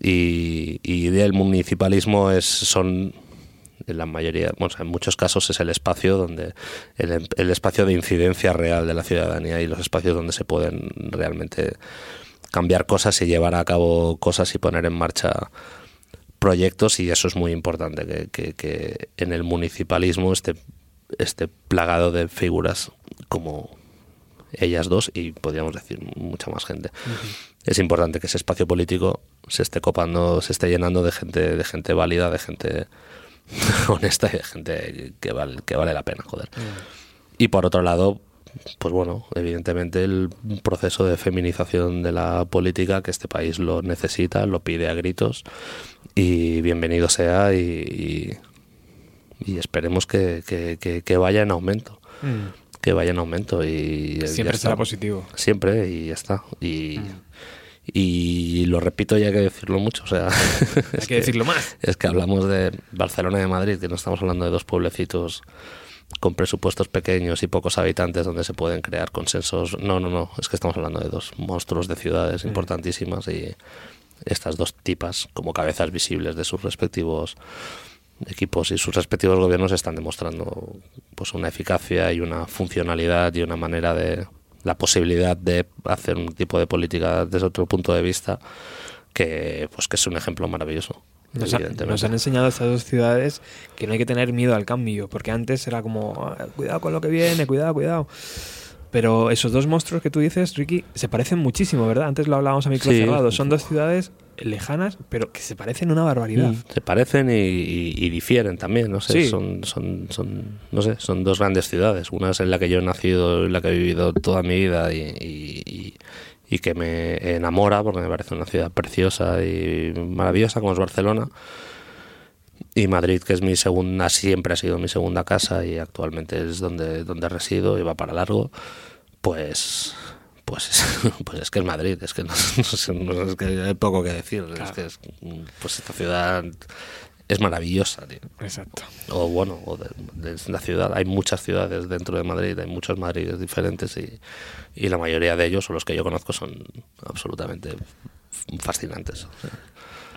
Y, y el municipalismo es son en la mayoría, bueno, en muchos casos es el espacio donde el, el espacio de incidencia real de la ciudadanía y los espacios donde se pueden realmente cambiar cosas y llevar a cabo cosas y poner en marcha proyectos y eso es muy importante que, que- que en el municipalismo esté, esté plagado de figuras como ellas dos y podríamos decir mucha más gente. Es importante que ese espacio político se esté copando, se esté llenando de gente, de gente válida, de gente honesta y de gente que vale, que vale la pena, joder. Y por otro lado, pues bueno, evidentemente el proceso de feminización de la política que este país lo necesita, lo pide a gritos y bienvenido sea y, y, y esperemos que, que- que- que vaya en aumento, Mm. que vaya en aumento y Siempre será positivo. Siempre y ya está. Y, Mm. Y lo repito y hay que decirlo mucho, o sea, Hay que decirlo más. es que hablamos de Barcelona y de Madrid, que no estamos hablando de dos pueblecitos con presupuestos pequeños y pocos habitantes donde se pueden crear consensos. No, no, no, es que estamos hablando de dos monstruos de ciudades importantísimas y estas dos tipas como cabezas visibles de sus respectivos equipos y sus respectivos gobiernos están demostrando pues una eficacia y una funcionalidad y una manera de, la posibilidad de hacer un tipo de política desde otro punto de vista que pues que es un ejemplo maravilloso. Nos, ha- nos han enseñado estas dos ciudades que no hay que tener miedo al cambio, porque antes era como, "Ah, cuidado con lo que viene, cuidado, cuidado. Pero esos dos monstruos que tú dices, Ricky, se parecen muchísimo, ¿verdad? Antes lo hablábamos a micro Sí. cerrado. Son dos ciudades lejanas, pero que se parecen una barbaridad. Mm, Se parecen y, y- y difieren también, no sé, Sí. son, son, son, no sé, son dos grandes ciudades. Una es en la que yo he nacido, en la que he vivido toda mi vida y, y- y- y que me enamora porque me parece una ciudad preciosa y maravillosa como es Barcelona. Y Madrid, que es mi segunda, siempre ha sido mi segunda casa y actualmente es donde, donde resido y va para largo, pues pues, pues es que es Madrid, es que no, no sé, no- es que hay poco que decir, es que es, pues esta ciudad es maravillosa, tío. Exacto. O bueno, o de, de la ciudad, hay muchas ciudades dentro de Madrid, hay muchos Madrides diferentes y, y la mayoría de ellos, o los que yo conozco, son absolutamente fascinantes.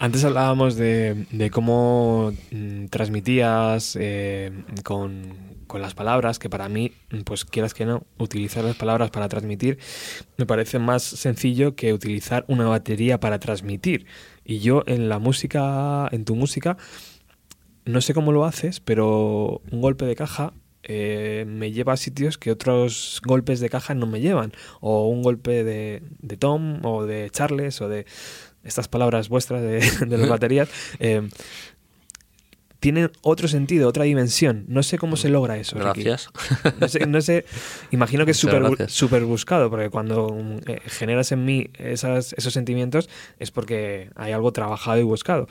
Antes hablábamos de, de cómo mm, transmitías eh, con, las palabras, que para mí, pues quieras que no, utilizar las palabras para transmitir me parece más sencillo que utilizar una batería para transmitir. Y yo en la música, en tu música, no sé cómo lo haces, pero un golpe de caja eh, me lleva a sitios que otros golpes de caja no me llevan. O un golpe de, de Tom o de Charles o de estas palabras vuestras de, de las baterías. eh, tienen otro sentido, otra dimensión. No sé cómo se logra eso. Ricky. Gracias. No sé, no sé, imagino que es súper buscado, porque cuando mm, eh, generas en mí esas, esos sentimientos es porque hay algo trabajado y buscado.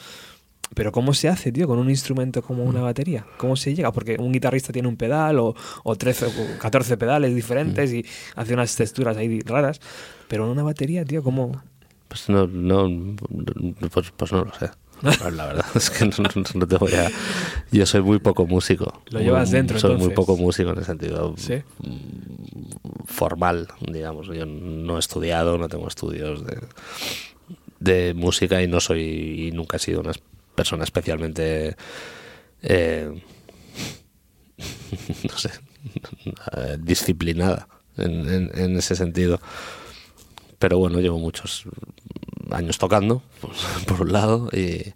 Pero ¿cómo se hace, tío, con un instrumento como Mm. una batería? ¿Cómo se llega? Porque un guitarrista tiene un pedal o, o 13 o 14 pedales Mm. diferentes y hace unas texturas ahí raras. Pero en una batería, tío, ¿cómo...? Pues no, no pues, pues no lo sé. Pues la verdad es que no, no- te voy a. Yo soy muy poco músico. Lo llevas Muy- dentro, Soy muy poco músico en el sentido Sí. formal, digamos. Yo no he estudiado, no tengo estudios de, de música y no soy. y nunca he sido una persona especialmente. eh, no sé. disciplinada en, en- en ese sentido. Pero bueno, llevo muchos años tocando, pues, por un lado, y,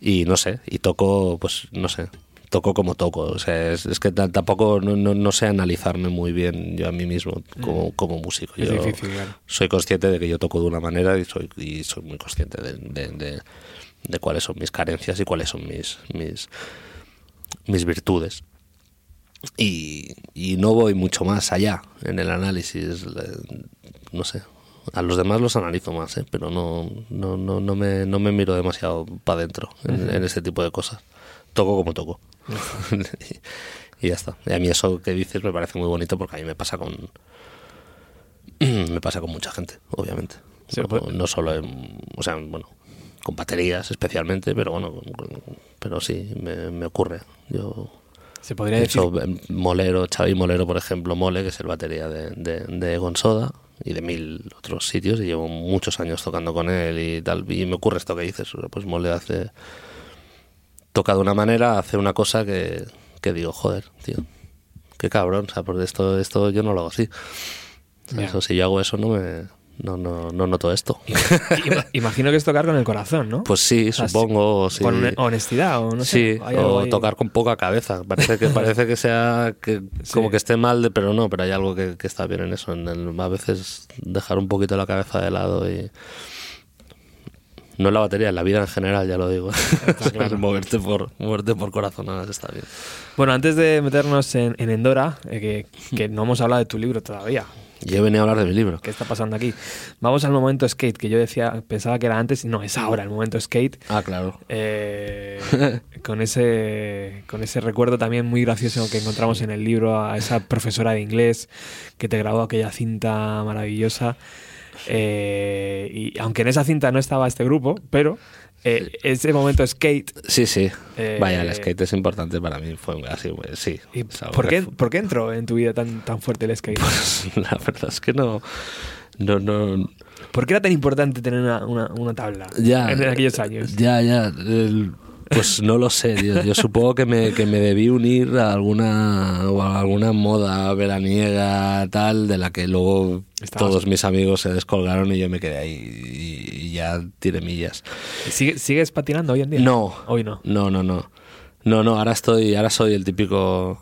y no sé, y toco, pues no sé, toco como toco. O sea, es, es que tampoco no, no, no sé analizarme muy bien yo a mí mismo como, como músico. Es Yo difícil, claro. soy consciente de que yo toco de una manera y soy, y soy muy consciente de, de, de- de cuáles son mis carencias y cuáles son mis, mis, mis virtudes. Y, y no voy mucho más allá en el análisis. le- No sé. A los demás los analizo más, ¿eh? pero no, no, no, no, me, no me miro demasiado para adentro en, en este tipo de cosas. Toco como toco. y, ya está. Y a mí eso que dices me parece muy bonito porque a mí me pasa con. me pasa con mucha gente, obviamente. Sí, pues- no solo en. O sea, bueno, con baterías especialmente, pero bueno, pero sí, me, me ocurre. Yo Se podría decir... hecho eh, Molero, Xavi Molero, por ejemplo, Mole, que es el batería de, de, de Gonsoda y de mil otros sitios, y llevo muchos años tocando con él y tal, y me ocurre esto que dices, pues Mole hace... Toca de una manera, hace una cosa que, que digo, joder, tío, qué cabrón, o sea, porque esto, esto yo no lo hago así. O sea, Ya. Eso, si yo hago eso no me... No, no, no noto esto. Ima- Imagino que es tocar con el corazón, ¿no? Pues sí, O sea, supongo. sí. Con hone- honestidad o no sé. sí, o ahí. tocar con poca cabeza. Parece que parece que sea que Sí. como que esté mal, de, pero no, pero hay algo que, que está bien en eso. En el- a veces dejar un poquito la cabeza de lado y no en la batería, en la vida en general, ya lo digo. Claro. moverte por moverte por corazonadas está bien. Bueno, antes de meternos en, en Endora, eh, que, que no hemos hablado de tu libro todavía. Yo venido a hablar de mi libro. ¿Qué está pasando aquí? Vamos al momento skate, que yo decía, pensaba que era antes, no, es ahora el momento skate. Ah, claro. Eh, con ese con ese recuerdo también muy gracioso que encontramos en el libro a esa profesora de inglés que te grabó aquella cinta maravillosa Eh, y aunque en esa cinta no estaba este grupo pero eh, ese momento skate Sí, sí. Eh, Vaya, el skate es importante para mí. Fue así, pues, sí. ¿y ¿por, qué, ¿por qué entró en tu vida tan, tan fuerte el skate? La verdad es que no. No, no. ¿Por qué era tan importante tener una, una, una tabla Ya. en aquellos años? Ya, ya. el- Pues no lo sé, tío. Yo supongo que me, que me debí unir a alguna, a alguna moda veraniega tal, de la que luego Estabas- todos mis amigos se descolgaron y yo me quedé ahí y, y ya tiré millas. ¿Sigue- ¿Sigues patinando hoy en día? No. Hoy no. No, no, no. No, no, ahora estoy, ahora soy el típico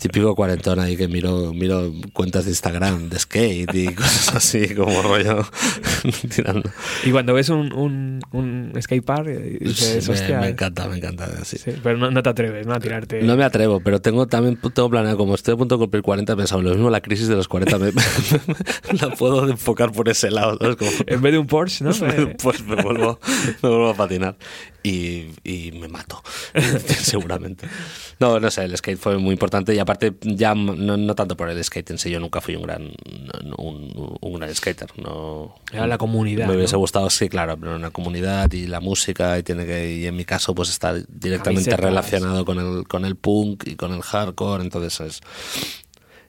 típico cuarentón ahí que miro, miro cuentas de Instagram de skate y cosas así como rollo tirando. Y cuando ves un, un, un skatepark, eh, dices, Sí, me, hostia. me eh". encanta, me encanta. sí. Sí, pero no, no te atreves, ¿no? A tirarte. No me atrevo, pero tengo también tengo planeado, como estoy a punto de cumplir 40, he pensado lo mismo, la crisis de los 40 me, la puedo enfocar por ese lado, ¿sabes? Como- En vez de un Porsche, ¿no? Pues me vuelvo, me vuelvo a patinar y, y me mato, seguramente. No, no sé, el skate fue muy importante y aparte ya no, no tanto por el skate en sí, yo nunca fui un gran un, un gran skater, no Era la comunidad, Me hubiese ¿no? gustado, sí, claro, pero una comunidad y la música y tiene que y en mi caso pues está directamente Camisetas. relacionado con el con el punk y con el hardcore, entonces es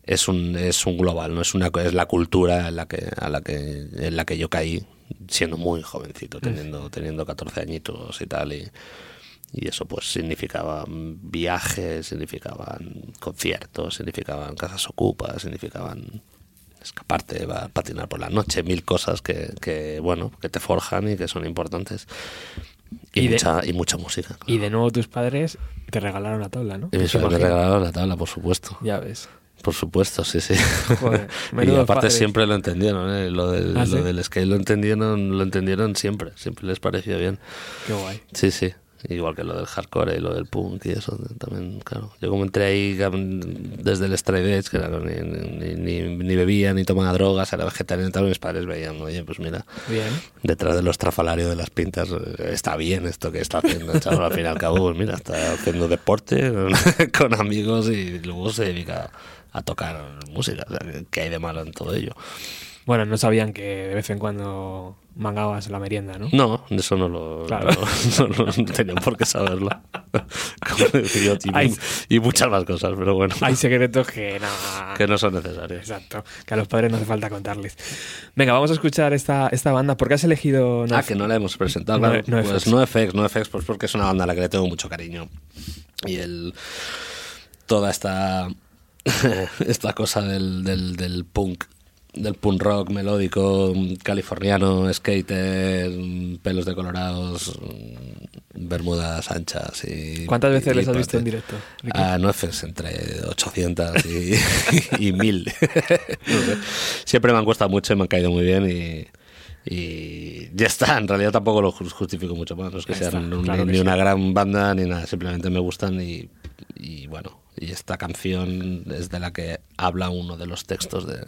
es un, es un global, no es una es la cultura en la que a la que en la que yo caí siendo muy jovencito, teniendo teniendo 14 añitos y tal y y eso pues significaba viajes, significaban conciertos, significaban casas ocupas, significaban escaparte, va a patinar por la noche, mil cosas que, que bueno, que te forjan y que son importantes. Y, Y de- mucha, y mucha música. Y de nuevo tus padres te regalaron la tabla, ¿no? Y mis Te padres me regalaron la tabla, por supuesto. Ya ves. Por supuesto, sí, sí. Joder, y aparte padres. siempre lo entendieron, ¿eh? lo, del, ¿Ah, lo sí? del skate lo entendieron, lo entendieron siempre, siempre les pareció bien. Qué guay. Sí, sí. Igual que lo del hardcore y lo del punk y eso también, claro. Yo como entré ahí desde el straight edge, que claro, ni, ni, ni, ni bebía, ni tomaba drogas, era vegetariano y tal, mis padres veían, oye, pues mira, Bien. detrás de los trafalarios de las pintas eh, está bien esto que está haciendo, chaval, al fin y al cabo, pues mira, está haciendo deporte con amigos y luego se dedica a tocar música, o sea, ¿qué hay de malo en todo ello? Bueno, no sabían que de vez en cuando mangabas la merienda, ¿no? No, eso no lo, Claro. no, no- no tenían por qué saberlo. Como decía yo, y, muchas más cosas, pero bueno, Hay secretos que nada. que no son necesarios. Exacto, que a los padres no hace falta contarles. Venga, vamos a escuchar esta, esta banda. ¿Por qué has elegido Ah, que no la hemos presentado, No- claro. no pues no FX, no FX, pues porque es una banda a la que le tengo mucho cariño. Y el toda esta esta cosa del, del, del punk, del punk rock melódico californiano, skater, pelos decolorados, bermudas anchas y ¿Cuántas veces y les has visto en directo? Ricky? Ah, no FX, entre 800 y, y 1000. No sé. Siempre me han costado mucho y me han caído muy bien y, y ya está. En realidad tampoco lo jus- justifico mucho más. No es que Ya sean está, un- claro que ni sí. una gran banda ni nada. Simplemente me gustan y, y bueno. Y esta canción es de la que habla uno de los textos de-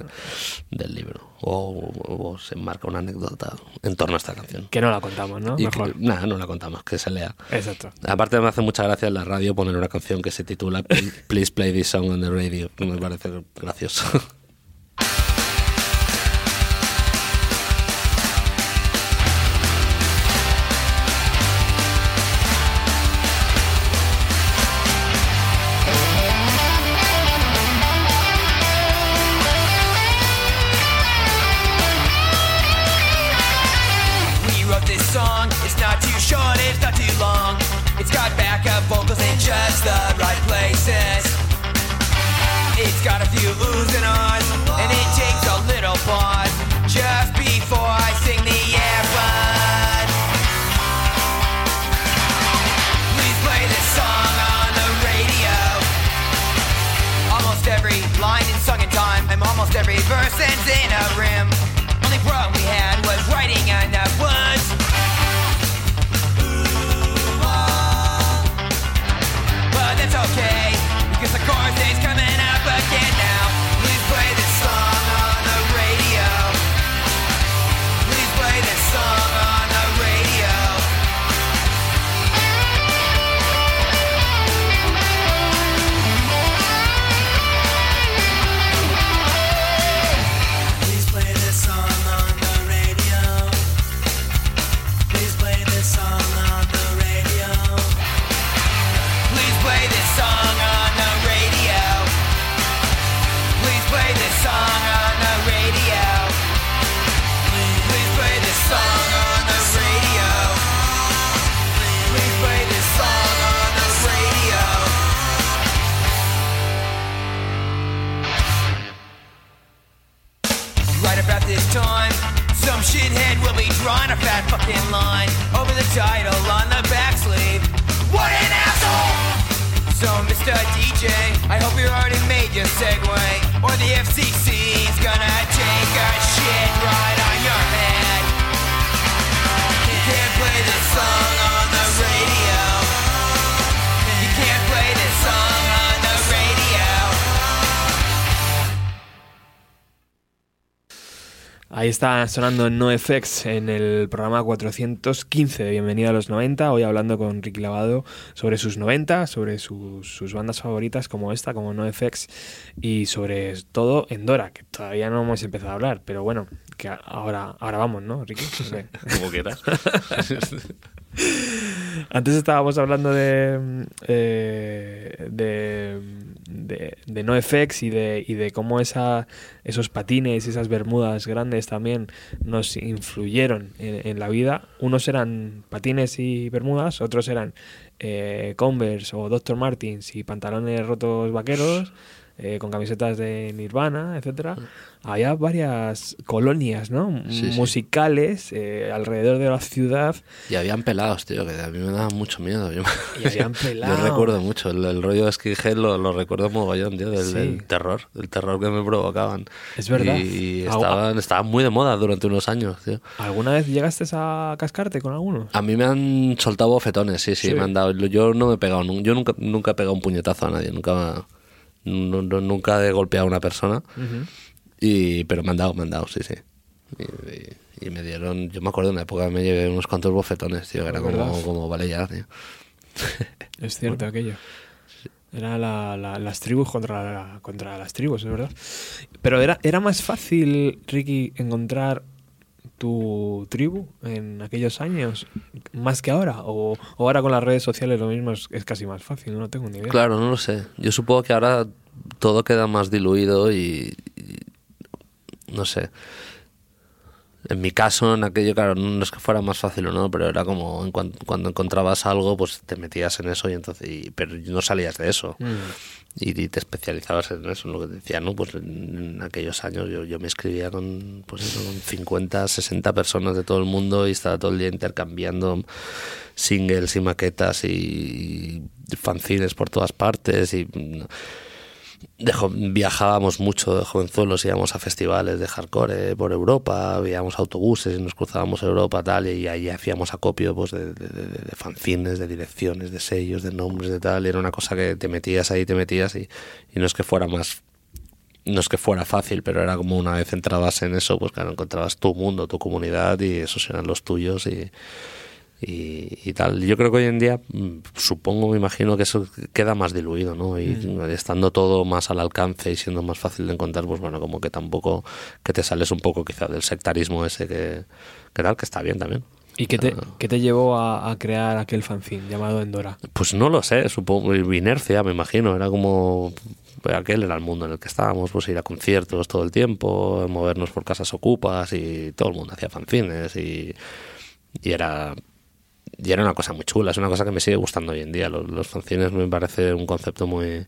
del libro. O, o se enmarca una anécdota en torno a esta canción. Que no la contamos, ¿no? Y Mejor. nada, no la contamos, que se lea. Exacto. Aparte me hace mucha gracia en la radio poner una canción que se titula Please Please Play This Song on the Radio, que me parece gracioso. got a few oohs and ahs, está sonando NoFX en el programa 415 de Bienvenida a los 90. Hoy hablando con Ricky Lavado sobre sus 90, sobre sus, sus bandas favoritas como esta, como NoFX, y sobre todo Endora, que todavía no hemos empezado a hablar, pero bueno, que ahora, ahora vamos, ¿no, Ricky? Ok. Como quieras. Antes estábamos hablando de, eh, de, de, de NoFX y de, y de cómo esa, esos patines y esas bermudas grandes también nos influyeron en, en la vida. Unos eran patines y bermudas, otros eran eh, Converse o Dr. Martins y pantalones rotos vaqueros. Eh, con camisetas de Nirvana, etcétera. Había varias colonias, ¿no? Sí, sí. Musicales eh, alrededor de la ciudad Y habían pelados, tío, que a mí me daba mucho miedo. Yo, Y habían yo pelados. recuerdo mucho. El, el rollo skinhead lo, lo recuerdo mogollón, tío, del, Sí. del terror. El terror que me provocaban. Es verdad. Y, y estaban, estaban muy de moda durante unos años, tío. ¿Alguna vez llegaste a cascarte con algunos? A mí me han soltado bofetones, sí, sí, Sí. me han dado. Yo no me he pegado, yo nunca, nunca he pegado un puñetazo a nadie, nunca, nu- nunca he golpeado a una persona, y, pero me han dado, me han dado, sí, sí. Y, y- y me dieron, yo me acuerdo en una época me llevé unos cuantos bofetones, tío, que era como, como vale ya, tío. Es cierto aquello. Era la- la- las tribus contra, la- contra las tribus, es verdad. Pero era, era más fácil, Ricky, encontrar tu tribu en aquellos años, más que ahora. O, o ahora con las redes sociales lo mismo es, casi más fácil, no tengo ni idea. Claro, no lo sé. Yo supongo que ahora todo queda más diluido y no sé. En mi caso, en aquello, claro, no es que fuera más fácil o no, pero era como en cuan- cuando encontrabas algo, pues te metías en eso y entonces, y- pero no salías de eso. Mm. Y, y te especializabas en eso, en lo que te decía, ¿no? Pues en, en aquellos años yo, yo me escribía con, pues eso, con 50, 60 personas de todo el mundo y estaba todo el día intercambiando singles y maquetas y, y fanzines por todas partes y mm, viajábamos mucho de jovenzuelos, íbamos a festivales de hardcore eh, por Europa, veíamos autobuses y nos cruzábamos Europa tal y ahí hacíamos acopio pues, de, de, de- fanzines, de direcciones, de sellos, de nombres, de tal. Era una cosa que te metías ahí, te metías y, y no es que fuera más no es que fuera fácil, pero era como una vez entrabas en eso, pues claro, encontrabas tu mundo, tu comunidad y esos eran los tuyos y, y, y tal. Yo creo que hoy en día, mm, supongo, me imagino que eso queda más diluido, ¿no? Y estando todo más al alcance y siendo más fácil de encontrar, pues bueno, como que tampoco, que te sales un poco quizá del sectarismo ese que, que tal, que está bien también. ¿Y qué te, qué te llevó a, a crear aquel fanzine llamado Endora? Pues no lo sé, supongo, inercia, me imagino, era como aquel era el mundo en el que estábamos, pues ir a conciertos todo el tiempo, movernos por casas ocupas y todo el mundo hacía fanzines y, y era y era una cosa muy chula, es una cosa que me sigue gustando hoy en día. Los, los fanzines me parece un concepto muy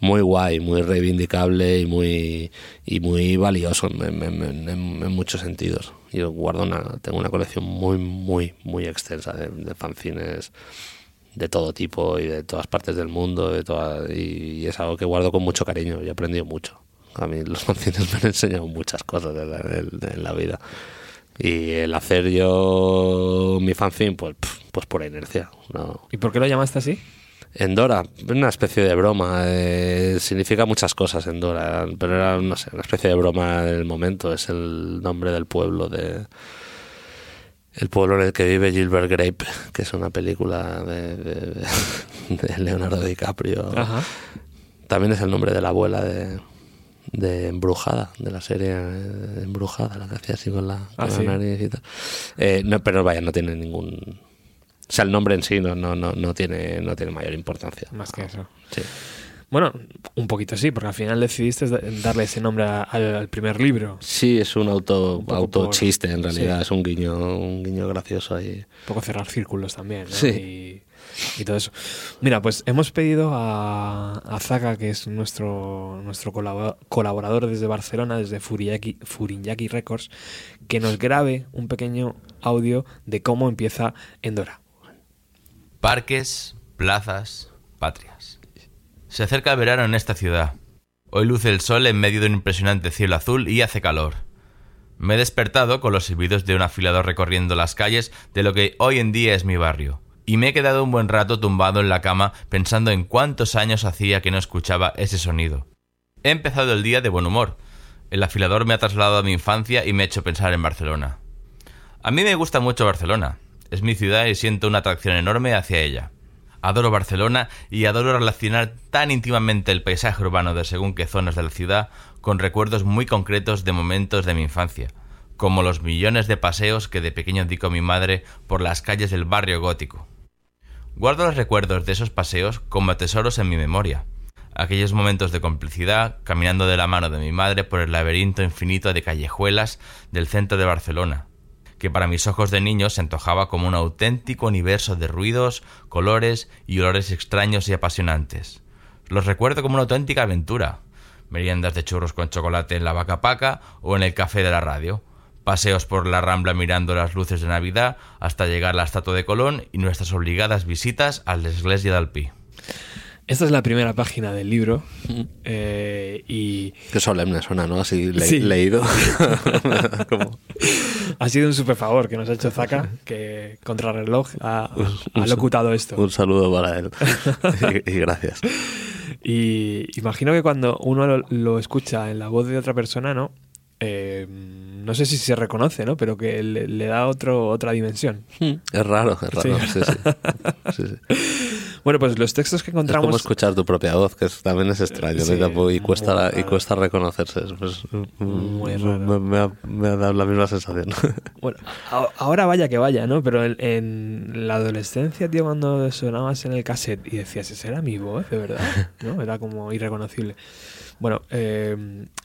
muy guay, muy reivindicable y muy y muy valioso en, en- en- en- en muchos sentidos. Yo guardo una, tengo una colección muy, muy, muy extensa de, de fanzines de todo tipo y de todas partes del mundo de toda, y, y es algo que guardo con mucho cariño y he aprendido mucho. A mí los fanzines me han enseñado muchas cosas la, de la vida. Y el hacer yo mi fanzine, pues, pues por inercia. No, ¿Y por qué lo llamaste así? Endora, una especie de broma. eh, significa muchas cosas Endora, pero era, no sé, una especie de broma del momento. Es el nombre del pueblo de. El pueblo en el que vive Gilbert Grape, que es una película de, de- de Leonardo DiCaprio. Ajá. También es el nombre de la abuela de, de Embrujada, de la serie eh, Embrujada, la que hacía así con la, Ah, con la sí. nariz y tal. Eh, no, pero vaya, no tiene ningún. O sea, el nombre en sí no, no, no, no tiene, no tiene mayor importancia. Más que eso. Sí. Bueno, un poquito sí, porque al final decidiste da- darle ese nombre al, al primer libro. Sí, es un auto, Un auto por- chiste en realidad, sí. es un guiño, un guiño gracioso ahí. Un poco cerrar círculos también, ¿no? Sí. Y, y todo eso. Mira, pues hemos pedido a, a Zaka, que es nuestro, nuestro colabo- colaborador desde Barcelona, desde Furiaki, Furinyaki Records, que nos grabe un pequeño audio de cómo empieza Endora. Parques, plazas, patrias. Se acerca el verano en esta ciudad. Hoy luce el sol en medio de un impresionante cielo azul y hace calor. Me he despertado con los silbidos de un afilador recorriendo las calles de lo que hoy en día es mi barrio. Y me he quedado un buen rato tumbado en la cama pensando en cuántos años hacía que no escuchaba ese sonido. He empezado el día de buen humor. El afilador me ha trasladado a mi infancia y me ha hecho pensar en Barcelona. A mí me gusta mucho Barcelona. Es mi ciudad y siento una atracción enorme hacia ella. Adoro Barcelona y adoro relacionar tan íntimamente el paisaje urbano de según qué zonas de la ciudad con recuerdos muy concretos de momentos de mi infancia, como los millones de paseos que de pequeño di con mi madre por las calles del barrio gótico. Guardo los recuerdos de esos paseos como tesoros en mi memoria. Aquellos momentos de complicidad caminando de la mano de mi madre por el laberinto infinito de callejuelas del centro de Barcelona, que para mis ojos de niño se antojaba como un auténtico universo de ruidos, colores y olores extraños y apasionantes. Los recuerdo como una auténtica aventura. Meriendas de churros con chocolate en la vaca paca o en el café de la radio. Paseos por la rambla mirando las luces de Navidad hasta llegar a la estatua de Colón y nuestras obligadas visitas a la iglesia de Alpí. Esta es la primera página del libro eh, y Qué solemne suena, ¿no? Así le- Sí. leído. Como- ha sido un super favor que nos ha hecho Zaka, que Contrarreloj ha, ha locutado esto. Un saludo para él. y, y gracias. Y imagino que cuando uno lo, lo escucha en la voz de otra persona, ¿no? Eh, no sé si se reconoce, ¿no? Pero que le, le da otro, otra dimensión. Es raro, es raro. Sí, sí. Sí, sí. Bueno, pues los textos que Es como encontramos... escuchar tu propia voz, que también es extraño ¿no? Sí, y, tampoco- y cuesta, y cuesta reconocerse. Pues, Muy mm, raro. Me, me ha, me ha dado la misma sensación. Bueno, ahora vaya que vaya, ¿no? Pero en, en la adolescencia, tío, cuando sonabas en el cassette y decías, esa era mi voz, de verdad, ¿no? Era como irreconocible. Bueno, eh,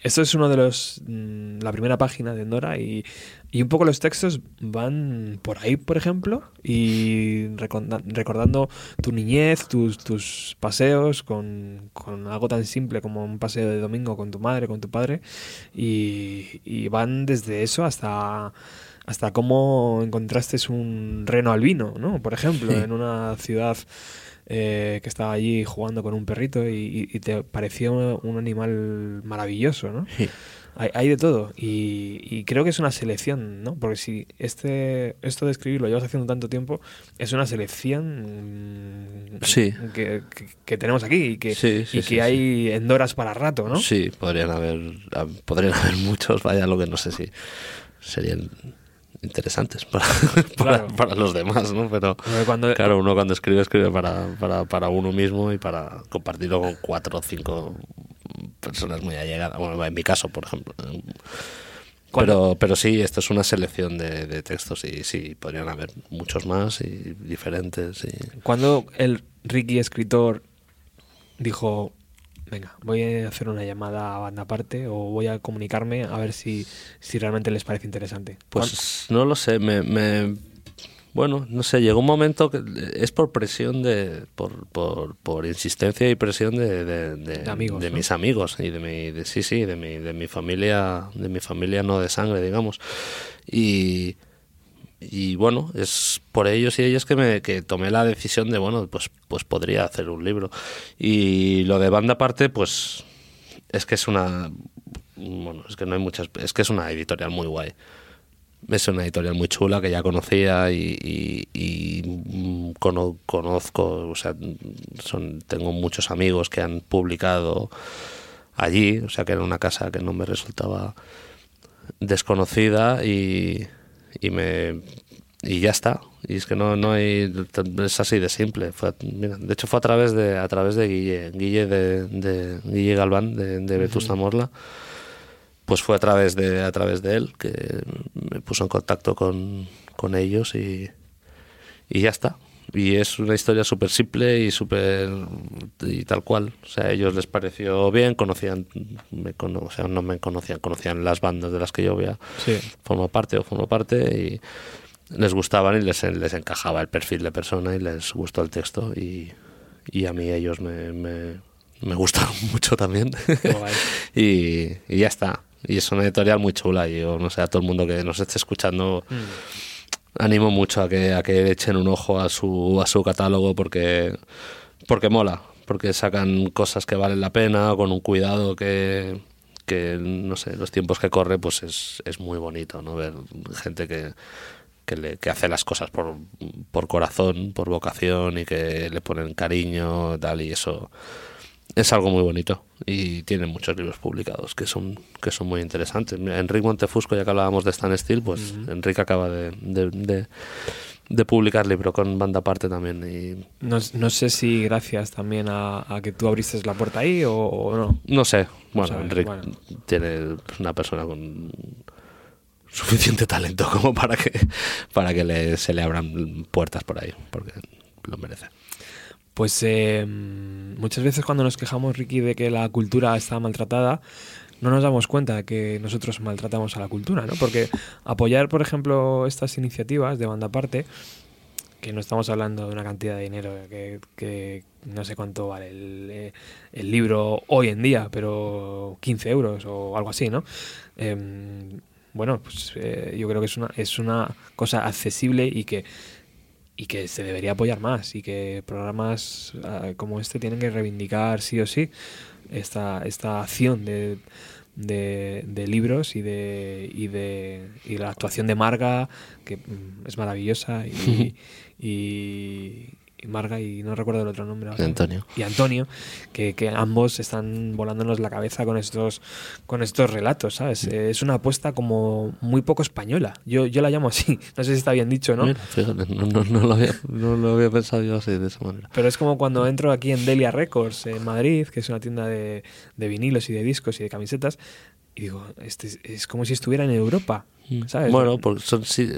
esto es uno de los. mm, la primera página de Endora y, y un poco los textos van por ahí, por ejemplo, y recorda- recordando tu niñez, tus, tus paseos con, con algo tan simple como un paseo de domingo con tu madre, con tu padre, y, y van desde eso hasta hasta cómo encontraste un reno albino, ¿no? Por ejemplo, en una ciudad eh, que estaba allí jugando con un perrito y, te pareció un animal maravilloso, ¿no? Hay, hay de todo y, y creo que es una selección, ¿no? Porque si este esto de escribir lo llevas haciendo tanto tiempo, es una selección mm, Sí. que, que- que tenemos aquí y que, Sí, sí, y que hay endoras para rato, ¿no? Sí, podrían haber, hab- podrían haber muchos, vaya, lo que no sé si serían interesantes para, para, Claro. para los demás, ¿no? Pero cuando- claro, uno cuando escribe, escribe para, para, para uno mismo y para compartirlo con cuatro o cinco personas muy allegadas. Bueno, en mi caso, por ejemplo. Pero, pero sí, esto es una selección de, de textos y sí, podrían haber muchos más y diferentes. Y... Cuando el Ricky escritor dijo, venga, voy a hacer una llamada a banda aparte o voy a comunicarme a ver si, si realmente les parece interesante. Pues no lo sé, me, me- bueno, no sé, llegó un momento que es por presión de, por, por, por insistencia y presión de, de, de- De amigos, de ¿no? mis amigos y de mi, de, sí, sí, de mi, de mi familia, de mi familia no de sangre, digamos. Y, y bueno, es por ellos y ellas que me que tomé la decisión de, bueno, pues, pues podría hacer un libro. Y lo de banda aparte, pues es que es una, bueno, es que no hay muchas, es que es una editorial muy guay. Es una editorial muy chula que ya conocía y, y- y, cono- conozco, o sea, tengo muchos amigos que han publicado allí, o sea que era una casa que no me resultaba desconocida y, y me y ya está. Y es que no no hay es así de simple. Fue- mira, de hecho fue a través de a través de Guille Guille de, de Guille Galván de, de Vetusta Morla pues fue a través de a través de él que me puso en contacto con, con ellos y, y ya está y es una historia súper simple y súper y tal cual. O sea a ellos les pareció bien conocían me cono- o sea no me conocían conocían las bandas de las que yo había Sí. formo parte o formo parte y les gustaban y les, les encajaba el perfil de persona y les gustó el texto y, y a mí ellos me, me, me gustaron mucho también. Y, y ya está. Y es una editorial muy chula y yo no sé a todo el mundo que nos esté escuchando animo mucho a que a que echen un ojo a su a su catálogo porque porque mola porque sacan cosas que valen la pena con un cuidado que que no sé los tiempos que corre pues es, es muy bonito no ver gente que que, le- que hace las cosas por, por corazón, por vocación y que le ponen cariño tal y eso es algo muy bonito y tiene muchos libros publicados que son que son muy interesantes. Enrique Montefusco, ya que hablábamos de Stan Steel, pues Enrique acaba de, de, de- de publicar libro con banda aparte también y No, no sé si gracias también a, a que tú abriste la puerta ahí o, o no. no sé, bueno, Enrique bueno. tiene una persona con suficiente talento como para que para que le, se le abran puertas por ahí, porque lo merece. Pues eh, muchas veces cuando nos quejamos, Ricky, de que la cultura está maltratada, no nos damos cuenta de que nosotros maltratamos a la cultura, ¿no? Porque apoyar, por ejemplo, estas iniciativas de banda aparte, que no estamos hablando de una cantidad de dinero que, no sé cuánto vale el, eh, el libro hoy en día, pero 15 euros o algo así, ¿no? Em, bueno, pues eh, yo creo que es una, es una cosa accesible y que y que se debería apoyar más y que programas ah, como este tienen que reivindicar sí o sí esta, esta acción de, de, de libros y de, y de y la actuación de Marga que mm, es maravillosa y, y, y Marga y no recuerdo el otro nombre ahora. Antonio. y Antonio que, que ambos están volándonos la cabeza con estos con estos relatos sabes es una apuesta como muy poco española yo, yo la llamo así no sé si está bien dicho no Mira, fíjate, no, no, no lo había, no lo había pensado yo así, de esa manera. Pero es como cuando entro aquí en Delia Records, en Madrid, que es una tienda de, de vinilos y de discos y de camisetas, y digo, este es, como si estuviera en Europa, ¿sabes? Mm. Bueno, porque son, sí,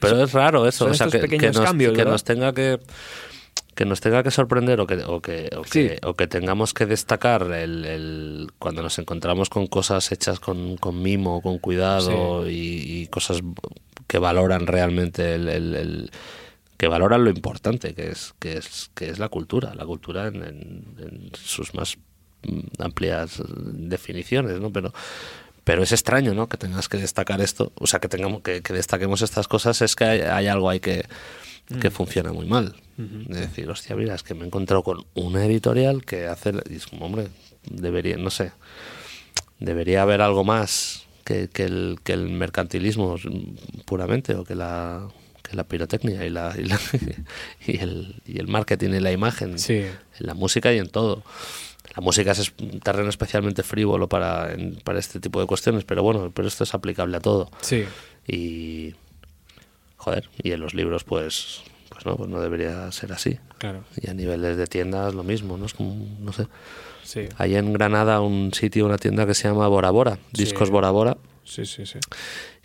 pero es raro eso, son o sea, estos que, que pequeños nos, cambios, que nos tenga que que nos tenga que sorprender o que, o que, o Sí. que, o que tengamos que destacar el, el- cuando nos encontramos con cosas hechas con, con mimo, con cuidado y, y cosas que valoran realmente el, el- que valoran lo importante que es que es que es la cultura la cultura en, en- en sus más mm, amplias definiciones no pero pero es extraño no que tengas que destacar esto o sea que tengamos que, que destaquemos estas cosas es que hay, hay algo ahí que que funciona muy mal de decir hostia mira es que me he encontrado con una editorial que hace y es como hombre debería no sé debería haber algo más que, que el, que el mercantilismo mm, puramente o que la, que la pirotecnia y, la, y, la- y el, y el marketing y la imagen Sí. en la música y en todo. La música es un terreno especialmente frívolo para, en- para este tipo de cuestiones, pero bueno, pero esto es aplicable a todo. Sí, Y joder, y en los libros pues pues no, pues no debería ser así. claro, Y a niveles de tiendas lo mismo, ¿no? Es como, no sé. sí, Hay en Granada un sitio, una tienda que se llama Bora Bora, Sí. Discos Bora Bora, sí, sí, sí.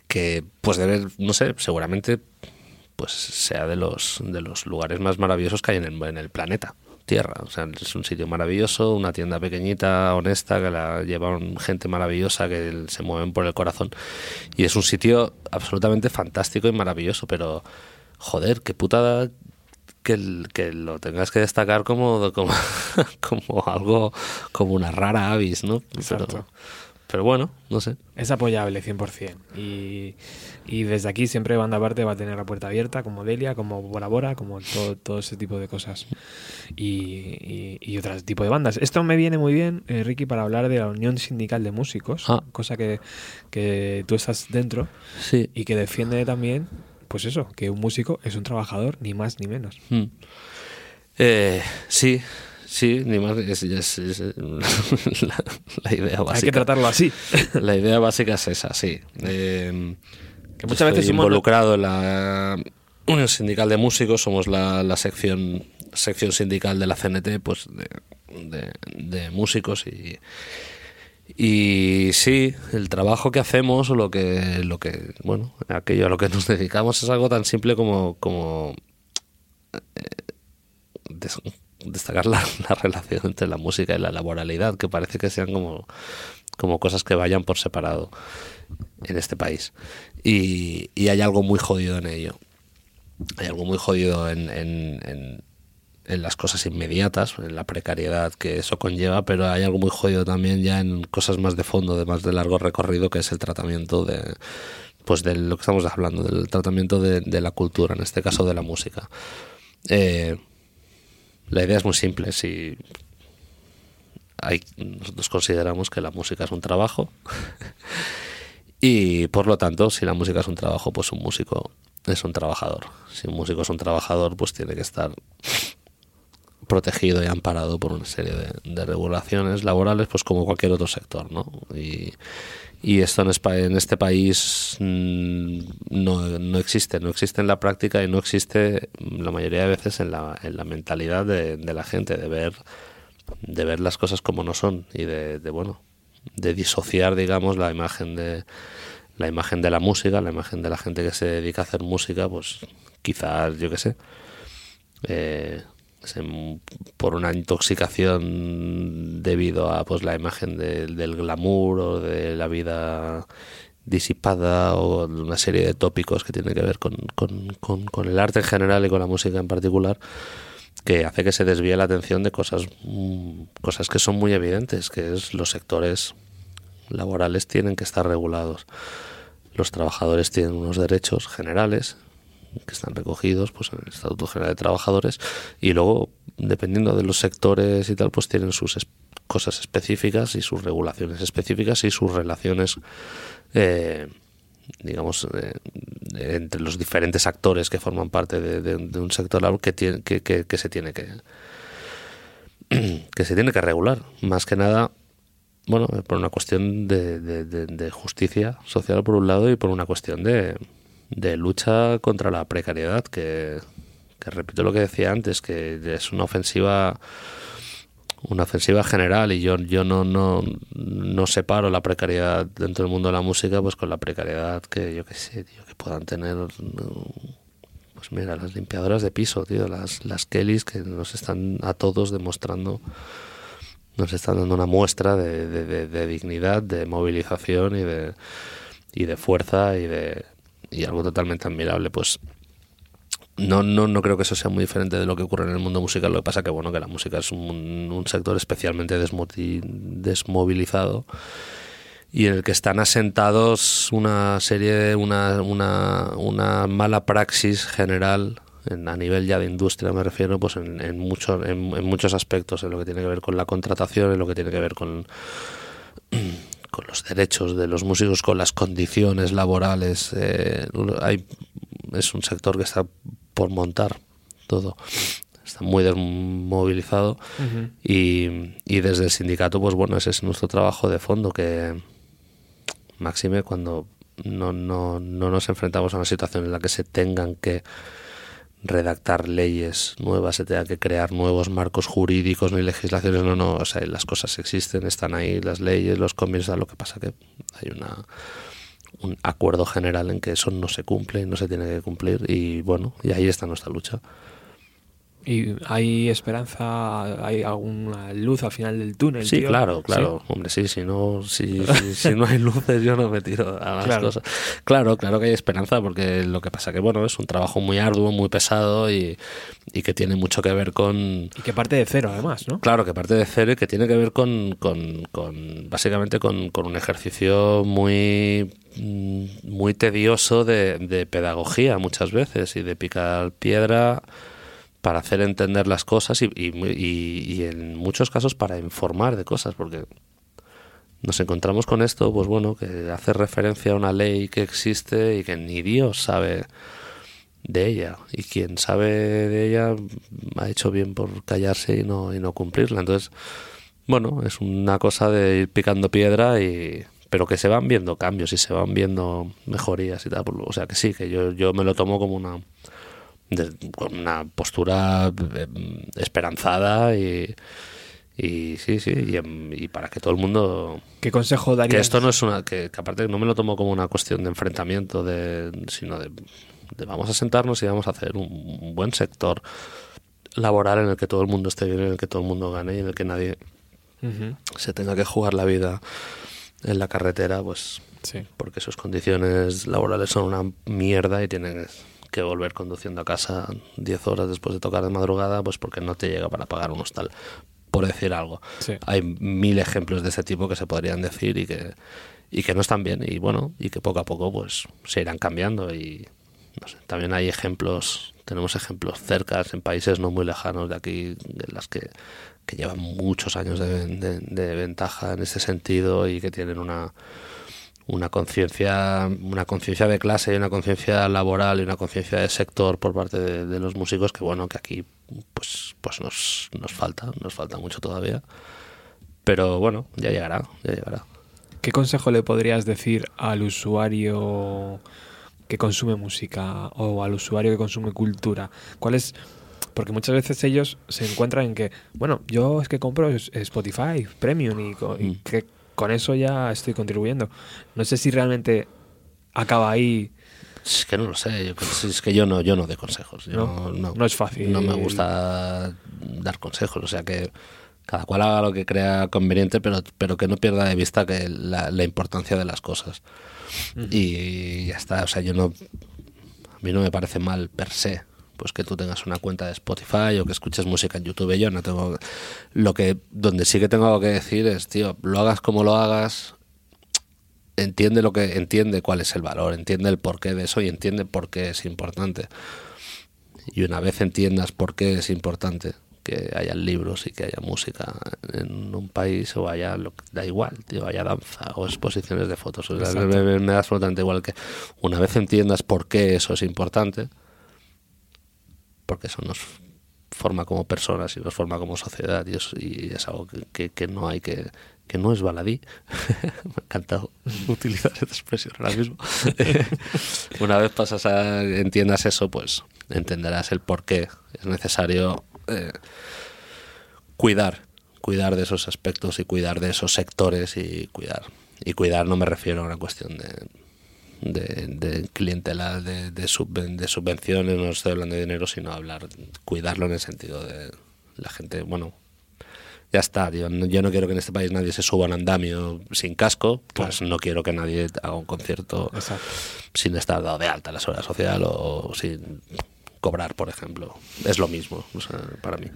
que pues debe, no sé, seguramente pues sea de los de los lugares más maravillosos que hay en el, en el planeta Tierra. O sea, es un sitio maravilloso, una tienda pequeñita, honesta, que la llevan gente maravillosa que se mueven por el corazón. Y es un sitio absolutamente fantástico y maravilloso, pero joder, qué putada que, que lo tengas que destacar como, como, como algo, como una rara avis, ¿no? Exacto. Pero, pero bueno, no sé. Es apoyable 100%. Y, y desde aquí siempre Banda Aparte va a tener la puerta abierta, como Delia, como Bora Bora, como todo, todo ese tipo de cosas. Y, y, y otro tipo de bandas. Esto me viene muy bien, eh, Ricky, para hablar de la Unión Sindical de Músicos, Ah. cosa que, que tú estás dentro Sí. y que defiende también, pues eso, que un músico es un trabajador, ni más ni menos. Mm. Eh, sí, sí, ni más. Es, es- es, eh, la, la idea básica. Hay que tratarlo así. La idea básica es esa, sí. Eh, Que muchas veces involucrado en la Unión Sindical de Músicos, somos la, la sección sección sindical de la CNT, pues de, de- de músicos y y sí, el trabajo que hacemos lo que lo que bueno, aquello a lo que nos dedicamos es algo tan simple como como des- destacar la, la relación entre la música y la laboralidad, que parece que sean como, como cosas que vayan por separado en este país. Y, y hay algo muy jodido en ello. Hay algo muy jodido en- en las cosas inmediatas, en la precariedad que eso conlleva, pero hay algo muy jodido también ya en cosas más de fondo, de más de largo recorrido, que es el tratamiento de pues de lo que estamos hablando, del tratamiento de, la cultura, en este caso de la música. Eh, la idea es muy simple. Si hay, nosotros consideramos que la música es un trabajo y por lo tanto, si la música es un trabajo, pues un músico es un trabajador. Si un músico es un trabajador, pues tiene que estar protegido y amparado por una serie de, de regulaciones laborales, pues como cualquier otro sector, ¿no? Y, y esto en, Espa- en este país mm, no, no existe, no existe en la práctica y no existe mm, la mayoría de veces en la, en la mentalidad de, de la gente, de ver, de ver las cosas como no son y de, de, bueno, de disociar, digamos, la imagen de la imagen de la música, la imagen de la gente que se dedica a hacer música, pues quizás, yo qué sé, eh, por una intoxicación debido a pues la imagen de- del glamour o de la vida disipada o una serie de tópicos que tienen que ver con, con- con- con el arte en general y con la música en particular que hace que se desvíe la atención de cosas mm, cosas que son muy evidentes que es los sectores laborales tienen que estar regulados. Los trabajadores tienen unos derechos generales que están recogidos pues en el Estatuto General de Trabajadores y luego dependiendo de los sectores y tal pues tienen sus cosas específicas y sus regulaciones específicas y sus relaciones eh, digamos eh, entre los diferentes actores que forman parte de, un sector que, tiene, que, que- que se tiene que que se tiene que regular. Más que nada bueno, por una cuestión de justicia social por un lado y por una cuestión de, de lucha contra la precariedad, que, que repito lo que decía antes, que es una ofensiva una ofensiva general y yo, yo no, no, no separo la precariedad dentro del mundo de la música pues con la precariedad que yo qué sé, tío, que puedan tener pues mira, las limpiadoras de piso, tío, las, las Kellys que nos están a todos demostrando nos están dando una muestra de, de- de- de dignidad, de movilización y de, y de fuerza y de y algo totalmente admirable. Pues no, no, no creo que eso sea muy diferente de lo que ocurre en el mundo musical. Lo que pasa que bueno que la música es un, un sector especialmente desmovilizado y en el que están asentados una serie de una, una, una mala praxis general en- a nivel ya de industria me refiero pues en, en, en, en muchos aspectos en lo que tiene que ver con la contratación en lo que tiene que ver con con los derechos de los músicos con las condiciones laborales eh, hay es un sector que está por montar todo. Está muy desmovilizado y, y desde el sindicato pues bueno ese es nuestro trabajo de fondo que máxime cuando no, no, no nos enfrentamos a una situación en la que se tengan que redactar leyes nuevas, se tenga que crear nuevos marcos jurídicos ni legislaciones, no, no, o sea, las cosas existen, están ahí las leyes, los convenios, lo que pasa que hay una un acuerdo general en que eso no se cumple no se tiene que cumplir y bueno, y ahí está nuestra lucha. ¿Y hay esperanza? ¿Hay alguna luz al final del túnel? Sí, tío? claro, claro. Hombre, sí, si no, si, si, si no hay luces, yo no me tiro a las Claro. cosas. Claro, claro que hay esperanza, porque lo que pasa que, bueno, es un trabajo muy arduo, muy pesado y, y que tiene mucho que ver con, Y que parte de cero, además, ¿no? Claro, que parte de cero y que tiene que ver con, con, con- básicamente con, con un ejercicio muy mm, muy tedioso de, de pedagogía muchas veces y de picar piedra para hacer entender las cosas y, y, y en muchos casos para informar de cosas porque nos encontramos con esto pues bueno que hace referencia a una ley que existe y que ni Dios sabe de ella. Y quien sabe de ella ha hecho bien por callarse y no y no cumplirla. Entonces bueno es una cosa de ir picando piedra y pero que se van viendo cambios y se van viendo mejorías y tal. O sea que sí que yo yo me lo tomo como una de- con una postura eh, esperanzada y y sí sí y, y para que todo el mundo ¿Qué consejo que darías? esto no es una que, que aparte no me lo tomo como una cuestión de enfrentamiento de sino de, de vamos a sentarnos y vamos a hacer un, un buen sector laboral en el que todo el mundo esté bien en el que todo el mundo gane y en el que nadie se tenga que jugar la vida en la carretera pues Sí. porque sus condiciones laborales son una mierda y tienen que volver conduciendo a casa 10 horas después de tocar de madrugada pues porque no te llega para pagar un hostal. Por decir algo. Sí. hay mil ejemplos de ese tipo que se podrían decir y que y que no están bien. Y bueno y que poco a poco pues se irán cambiando. Y no sé, también hay ejemplos tenemos ejemplos cercas en países no muy lejanos de aquí en las que, que llevan muchos años de, de- de ventaja en este sentido y que tienen una una conciencia una conciencia de clase y una conciencia laboral y una conciencia de sector por parte de, de los músicos que bueno que aquí pues, pues nos, nos falta, nos falta mucho todavía. Pero bueno, ya llegará, ya llegará. ¿Qué consejo le podrías decir al usuario que consume música o al usuario que consume cultura? ¿Cuál es...? Porque muchas veces ellos se encuentran en que, bueno, yo es que compro Spotify Premium y, y Mm. que con eso ya estoy contribuyendo. No sé si realmente acaba ahí. Es que no lo sé, yo, es que yo no, yo no doy consejos. Yo No, no, no es fácil. No me gusta dar consejos, o sea que cada cual haga lo que crea conveniente, pero, pero que no pierda de vista que la, la importancia de las cosas. Y ya está, o sea, yo no. A mí no me parece mal per se. Pues que tú tengas una cuenta de Spotify o que escuches música en YouTube. Yo no tengo. Lo que. Donde sí que tengo algo que decir es, tío, lo hagas como lo hagas, entiende lo que entiende cuál es el valor, entiende el porqué de eso y entiende por qué es importante. Y una vez entiendas por qué es importante que haya libros y que haya música en un país o haya lo que- da igual, tío, haya danza o exposiciones de fotos, o sea, Exacto. me, me- me da absolutamente igual que una vez entiendas por qué eso es importante, porque eso nos forma como personas y nos forma como sociedad y es, y es algo que, no hay que que no es baladí. Me ha encantado utilizar esta expresión ahora mismo. Una vez pasas a entiendas eso pues entenderás el por qué es necesario eh, cuidar cuidar de esos aspectos y cuidar de esos sectores y cuidar y cuidar no me refiero a una cuestión de de, de clientela, de, de, subven- de subvenciones, no estoy hablando de dinero, sino hablar, cuidarlo en el sentido de la gente, bueno, ya está, tío, no- yo no quiero que en este país nadie se suba a un andamio sin casco, pues no quiero que nadie haga un concierto Exacto. sin estar dado de alta la seguridad social o, sin cobrar, por ejemplo. Es lo mismo, o sea, para mí.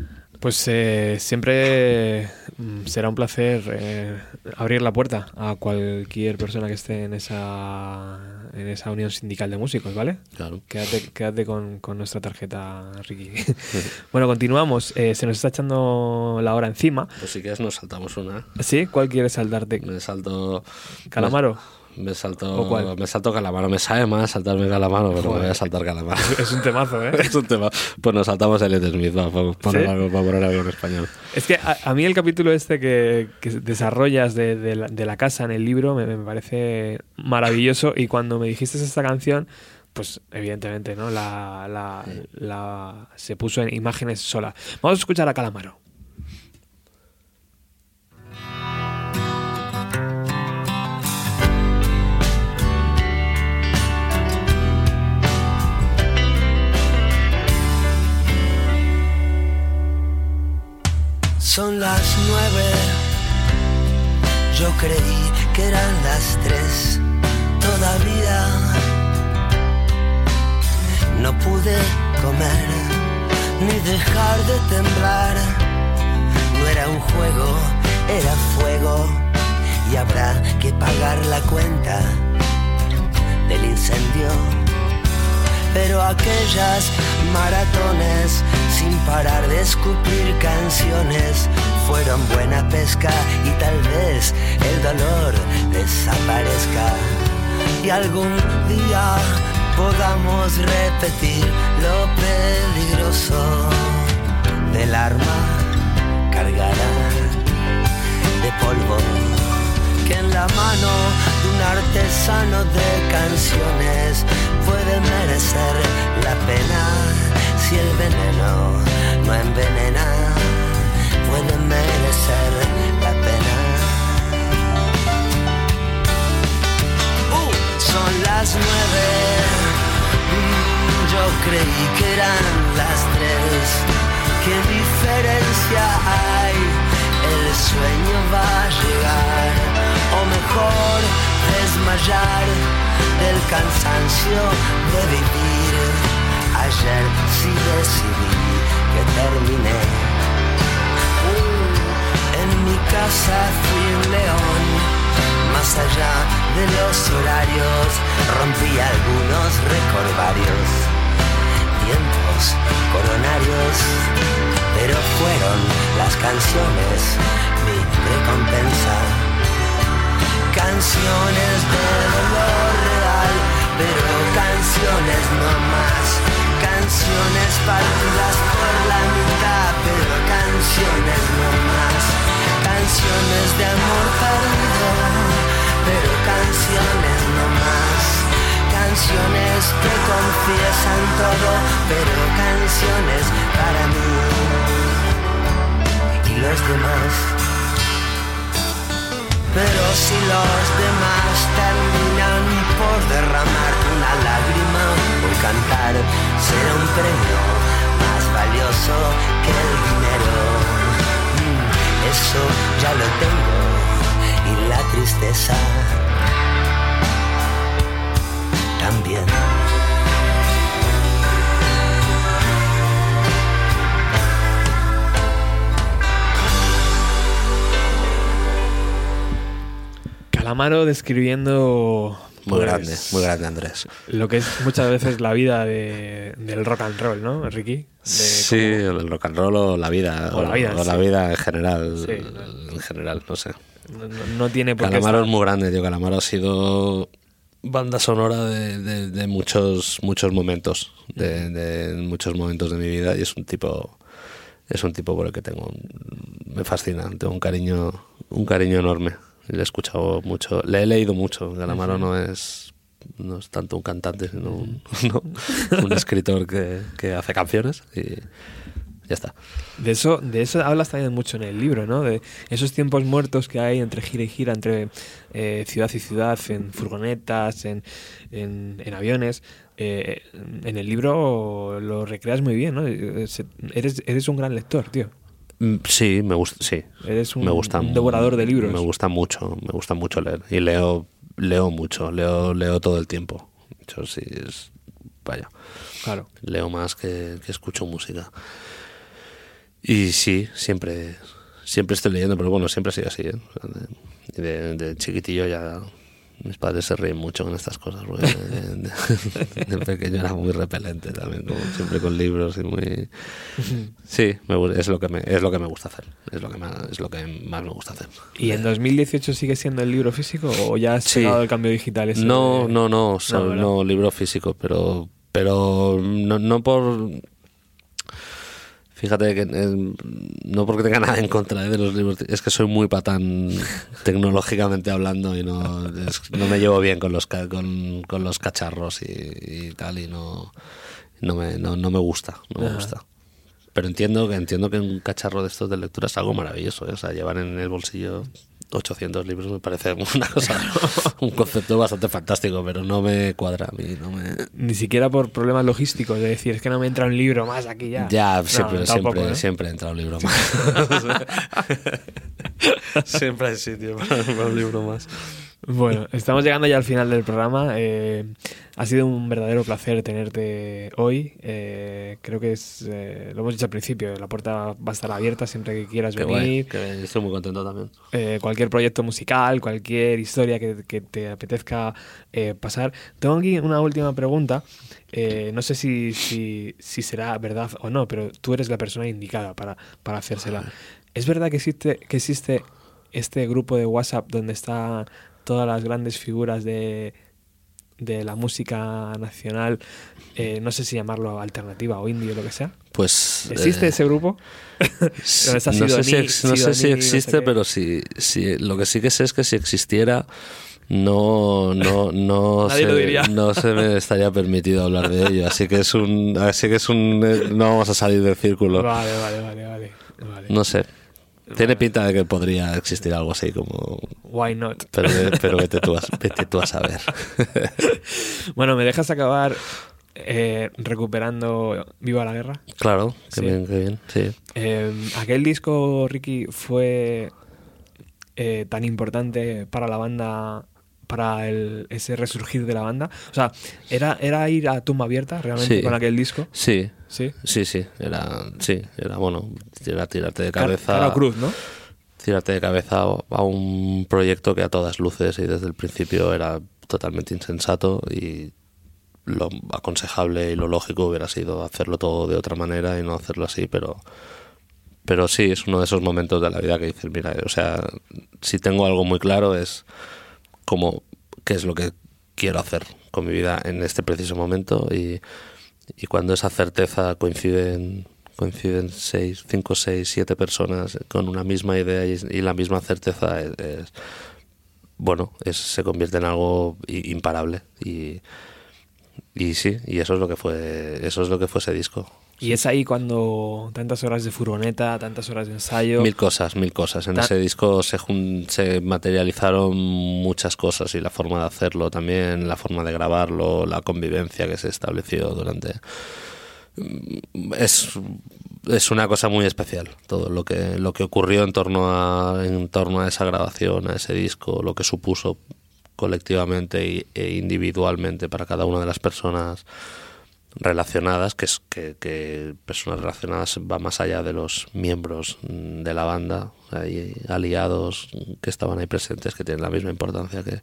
Pues eh, siempre mm, será un placer eh, abrir la puerta a cualquier persona que esté en esa, en esa unión sindical de músicos, ¿vale? Claro. Quédate, quédate con, con nuestra tarjeta, Ricky. bueno, continuamos. Eh, se nos está echando la hora encima. Pues si quieres nos saltamos una. ¿Sí? ¿Cuál quieres saltarte? Me salto... ¿Calamaro? Me salto, ¿O cuál? me salto calamaro. Me sabe más saltarme calamaro, pero me voy a saltar calamaro. Es un temazo, ¿eh? es un tema. Pues nos saltamos el Elliot Smith, va, para, poner ¿Sí? algo, para poner algo en español. Es que a, a mí el capítulo este que, que desarrollas de, de la, de la casa en el libro me, me parece maravilloso y cuando me dijiste esta canción, pues evidentemente, ¿no? La, la, la- se puso en imágenes sola. Vamos a escuchar a Calamaro. Son las nueve, yo creí que eran las tres todavía. No pude comer ni dejar de temblar. No era un juego, era fuego y habrá que pagar la cuenta del incendio pero aquellas maratones sin parar de escupir canciones fueron buena pesca y tal vez el dolor desaparezca. Y algún día podamos repetir lo peligroso del arma cargada de polvo que en la mano artesano de canciones puede merecer la pena. Si el veneno no envenena puede merecer la pena. Uh, son las nueve. Mm, yo creí que eran las tres. Qué diferencia hay. El sueño va a llegar, o mejor desmayar del cansancio de vivir. Ayer sí decidí que terminé. Uh, en mi casa fui un león, más allá de los horarios, rompí algunos recordarios tiempos coronarios, pero fueron las canciones mi recompensa. Canciones de dolor real, pero canciones no más. Canciones partidas por la mitad, pero canciones no más. Canciones de amor perdido, pero canciones no más. Canciones que confiesan todo, pero canciones para mí y los demás. Pero si los demás terminan por derramar una lágrima o cantar, será un premio más valioso que el dinero. Mm, Eso ya lo tengo y la tristeza Calamaro describiendo Muy pues, grande, muy grande Andrés. lo que es muchas veces la vida de- del rock and roll, ¿no, Ricky? Sí, el rock and roll o la vida. O la vida, o la sí. vida en general. Sí. En general, no sé. cómo no, no tiene por qué Calamaro es muy grande, tío. Calamaro ha sido banda sonora de, de- de muchos muchos momentos, de, de muchos momentos de mi vida y es un tipo es un tipo por el que tengo me fascina, tengo un cariño un cariño enorme. Le he escuchado mucho, le he leído mucho. Calamaro no es no es tanto un cantante, sino un, no, un escritor que, que hace canciones y ya está. De eso, de eso hablas también mucho en el libro, ¿no? De esos tiempos muertos que hay entre gira y gira, entre eh, ciudad y ciudad, en furgonetas, en, en, en aviones. Eh, en el libro lo recreas muy bien, ¿no? Eh, Eres, eres un gran lector, tío. Mm, Sí, me gusta, sí. Eres un, me gusta un devorador de libros. Me gusta mucho, me gusta mucho leer y leo leo mucho, leo leo todo el tiempo. Hecho, sí es vaya, Claro. leo más que, que escucho música. Y sí, siempre siempre estoy leyendo, pero bueno, siempre ha sido así. ¿eh? De- de chiquitillo ya mis padres se ríen mucho con estas cosas, porque de, de- de pequeño era muy repelente también, como siempre con libros y muy Sí, me es lo que me es lo que me gusta hacer, es lo que más, es lo que más me gusta hacer. ¿Y en 2018 sigue siendo el libro físico o ya has Sí. llegado el cambio digital? ese No, de- no, no, so- ¿verdad? no, libro físico, pero pero no, no por Fíjate que eh, no porque tenga nada en contra eh, de los libros, es que soy muy patán tecnológicamente hablando y no, es- no me llevo bien con los con, con los cacharros y, y tal y no no me, no, no me gusta, no me Ajá. gusta. Pero entiendo que entiendo que un cacharro de estos de lectura es algo maravilloso, ¿eh? o sea, llevar en el bolsillo 800 libros me parece una cosa, un concepto bastante fantástico, pero no me cuadra a mí, no me... Ni siquiera por problemas logísticos, de decir, es que no me entra un libro más aquí ya. Ya, No, siempre, tampoco, siempre, ¿no? siempre entra un libro más. siempre hay sitio para un libro más. Bueno, estamos llegando ya al final del programa. Eh, ha sido un verdadero placer tenerte hoy. Eh, creo que es, eh, lo hemos dicho al principio, la puerta va a estar abierta siempre que quieras Qué guay, venir. qué bien, estoy muy contento también. Eh, cualquier proyecto musical, cualquier historia que, que te apetezca pasar. Tengo aquí una última pregunta. No sé si, si, si será verdad o no, pero tú eres la persona indicada para, para hacérsela. ¿Es verdad que existe, que existe este grupo de WhatsApp donde están todas las grandes figuras de, de la música nacional? Eh, no sé si llamarlo alternativa o indie o lo que sea. Pues... ¿Existe eh, ese grupo? No sé si, ex- no sé si Sidoní, no sé existe, pero si, si lo que sí que sé es que si existiera no no no Nadie se, lo diría. no se me estaría permitido hablar de ello, así que es un así que es un eh, no vamos a salir del círculo. Vale, vale, vale, vale. vale. No sé. Tiene pinta de que podría existir algo así como Why not? pero, pero vete tú a, vete tú a saber. Bueno, ¿me dejas acabar eh, recuperando Viva la Guerra? claro, qué Sí. bien, qué bien, sí. Eh, aquel disco, Ricky, fue eh, tan importante para la banda, para el, ese resurgir de la banda. O sea, ¿era, era ir a tumba abierta realmente Sí. con aquel disco? Sí, Sí. sí, sí, era, sí, era bueno, era tirarte de cabeza. cara cruz, ¿no? tirarte de cabeza a un proyecto que a todas luces y desde el principio era totalmente insensato y lo aconsejable y lo lógico hubiera sido hacerlo todo de otra manera y no hacerlo así, pero pero sí es uno de esos momentos de la vida que dices, mira, o sea, si tengo algo muy claro es como qué es lo que quiero hacer con mi vida en este preciso momento y, y cuando esa certeza coinciden coinciden seis, cinco, seis, siete personas con una misma idea y, y la misma certeza es, es- bueno, es, se convierte en algo imparable y, y sí, y eso es lo que fue eso es lo que fue ese disco. Y es ahí cuando tantas horas de furgoneta, tantas horas de ensayo. Mil cosas, mil cosas. En Ta- ese disco se, se materializaron muchas cosas y la forma de hacerlo también, la forma de grabarlo, la convivencia que se estableció durante... Mm, Es, es una cosa muy especial todo lo que, lo que ocurrió en torno, a, en torno a esa grabación, a ese disco, lo que supuso colectivamente e individualmente para cada una de las personas relacionadas, que es que, que personas relacionadas va más allá de los miembros mm, de la banda, hay aliados que estaban ahí presentes que tienen la misma importancia que,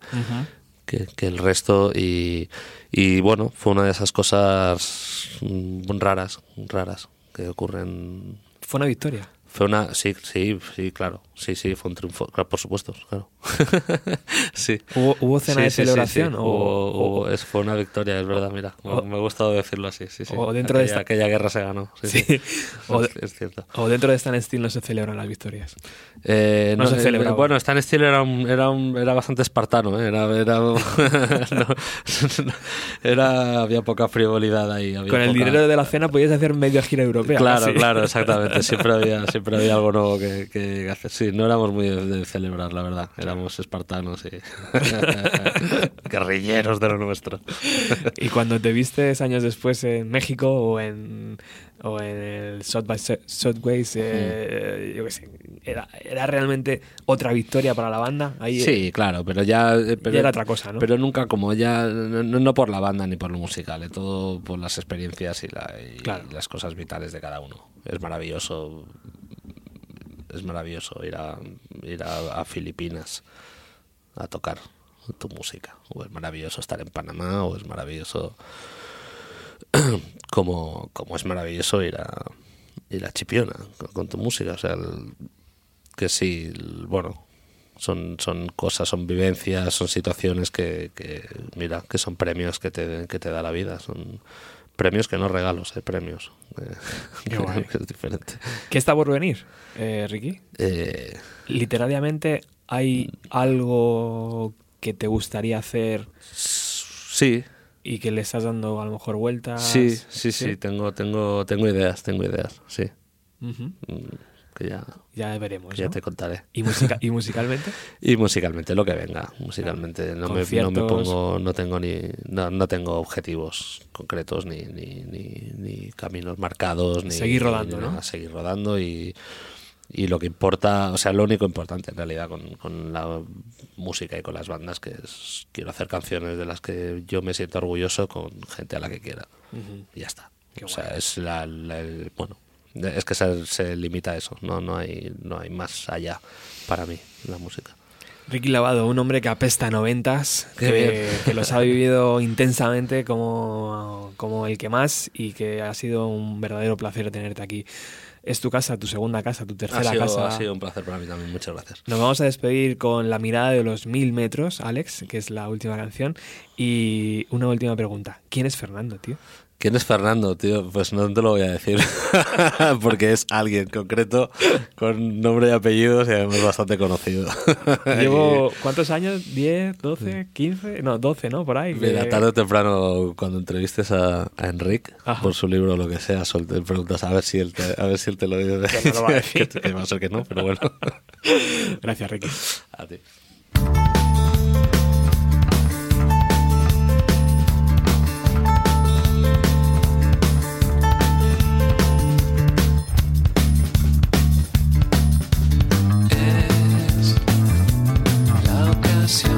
que, que el resto y, y bueno, fue una de esas cosas mm, raras, raras que ocurren. Fue una victoria. Fue una, sí, sí, sí, claro, sí, sí, fue un triunfo, claro, por supuesto, claro. sí. ¿Hubo, hubo cena Sí, de sí, celebración? sí. o- fue una victoria, es verdad, mira. Me- o- me ha gustado decirlo así, sí, sí. o dentro de aquella, esta- aquella guerra se ganó. Sí. O es, de- es cierto. o dentro de Stan Steel no se celebran las victorias. Eh, No se eh, celebraba. Bueno, Stan Steel era, un- era, un- era bastante espartano, ¿eh? era, era, no, era- había poca frivolidad ahí. había Con el poca- dinero de la cena podías hacer media gira europea. Claro, claro, exactamente. Siempre había, siempre había algo nuevo que, que hacer. Sí, no éramos muy de, celebrar, la verdad. Éramos espartanos y guerrilleros de lo nuestro. Y cuando te vistes años después en México o en, o en el South by Sou- Southways, eh, yo qué sé, era, era realmente otra victoria para la banda. Ahí, Sí, claro, pero ya. eh, Pero, Ya era otra cosa, ¿no? Pero nunca como ya. No, no por la banda ni por lo musical, eh, todo por las experiencias y, la- y Claro. las cosas vitales de cada uno. Es maravilloso. Es maravilloso ir a, ir a, Filipinas a tocar tu música. O es maravilloso estar en Panamá, o es maravilloso. como, como es maravilloso ir a, ir a Chipiona con, tu música. O sea, que sí, bueno, son, son cosas, son vivencias, son situaciones que, que, mira, que son premios que te, que te da la vida. Son premios que no regalos, eh, premios. Qué guay. es diferente. ¿Qué está por venir, eh, Ricky? Eh, Literariamente, ¿hay algo que te gustaría hacer sí, y que le estás dando a lo mejor vueltas? sí, sí, sí, tengo, tengo, tengo ideas, tengo ideas, sí. Mm, Que ya, Ya veremos. que ya te contaré. ¿Y, musica- ¿Y musicalmente? Y musicalmente, lo que venga. Musicalmente no me, no me pongo, no tengo ni, no, no tengo objetivos concretos ni, ni, ni, ni caminos marcados. Ni, Seguir rodando, ¿no? Seguir rodando y, y lo que importa, o sea, lo único importante en realidad con, con la música y con las bandas, que es quiero hacer canciones de las que yo me siento orgulloso con gente a la que quiera. Y ya está. Qué o sea, es la, la- el- bueno, es que se, se limita a eso, no, no, hay, no hay más allá para mí la música. Ricky Lavado, un hombre que apesta a noventas, que, los ha vivido intensamente como, como el que más y que ha sido un verdadero placer tenerte aquí. Es tu casa, tu segunda casa, tu Ha tercera sido, casa. ha sido un placer para mí también, muchas gracias. Nos vamos a despedir con La mirada de los mil metros, Alex, que es la última canción. Y una última pregunta. ¿Quién es Fernando, tío? ¿Quién es Fernando, tío? Pues no te lo voy a decir, porque es alguien concreto con nombre y apellidos y además bastante conocido. Llevo, ¿cuántos años? ¿10, 12, 15? No, 12, ¿no? Por ahí. Mira, que- tarde o temprano, cuando entrevistes a, a Enric Ajá. por su libro o lo que sea, suelte, preguntas a ver si él te, a ver si él te lo dice. No lo va a decir. que, que va a ser que no, pero bueno. Gracias, Ricky. A ti. La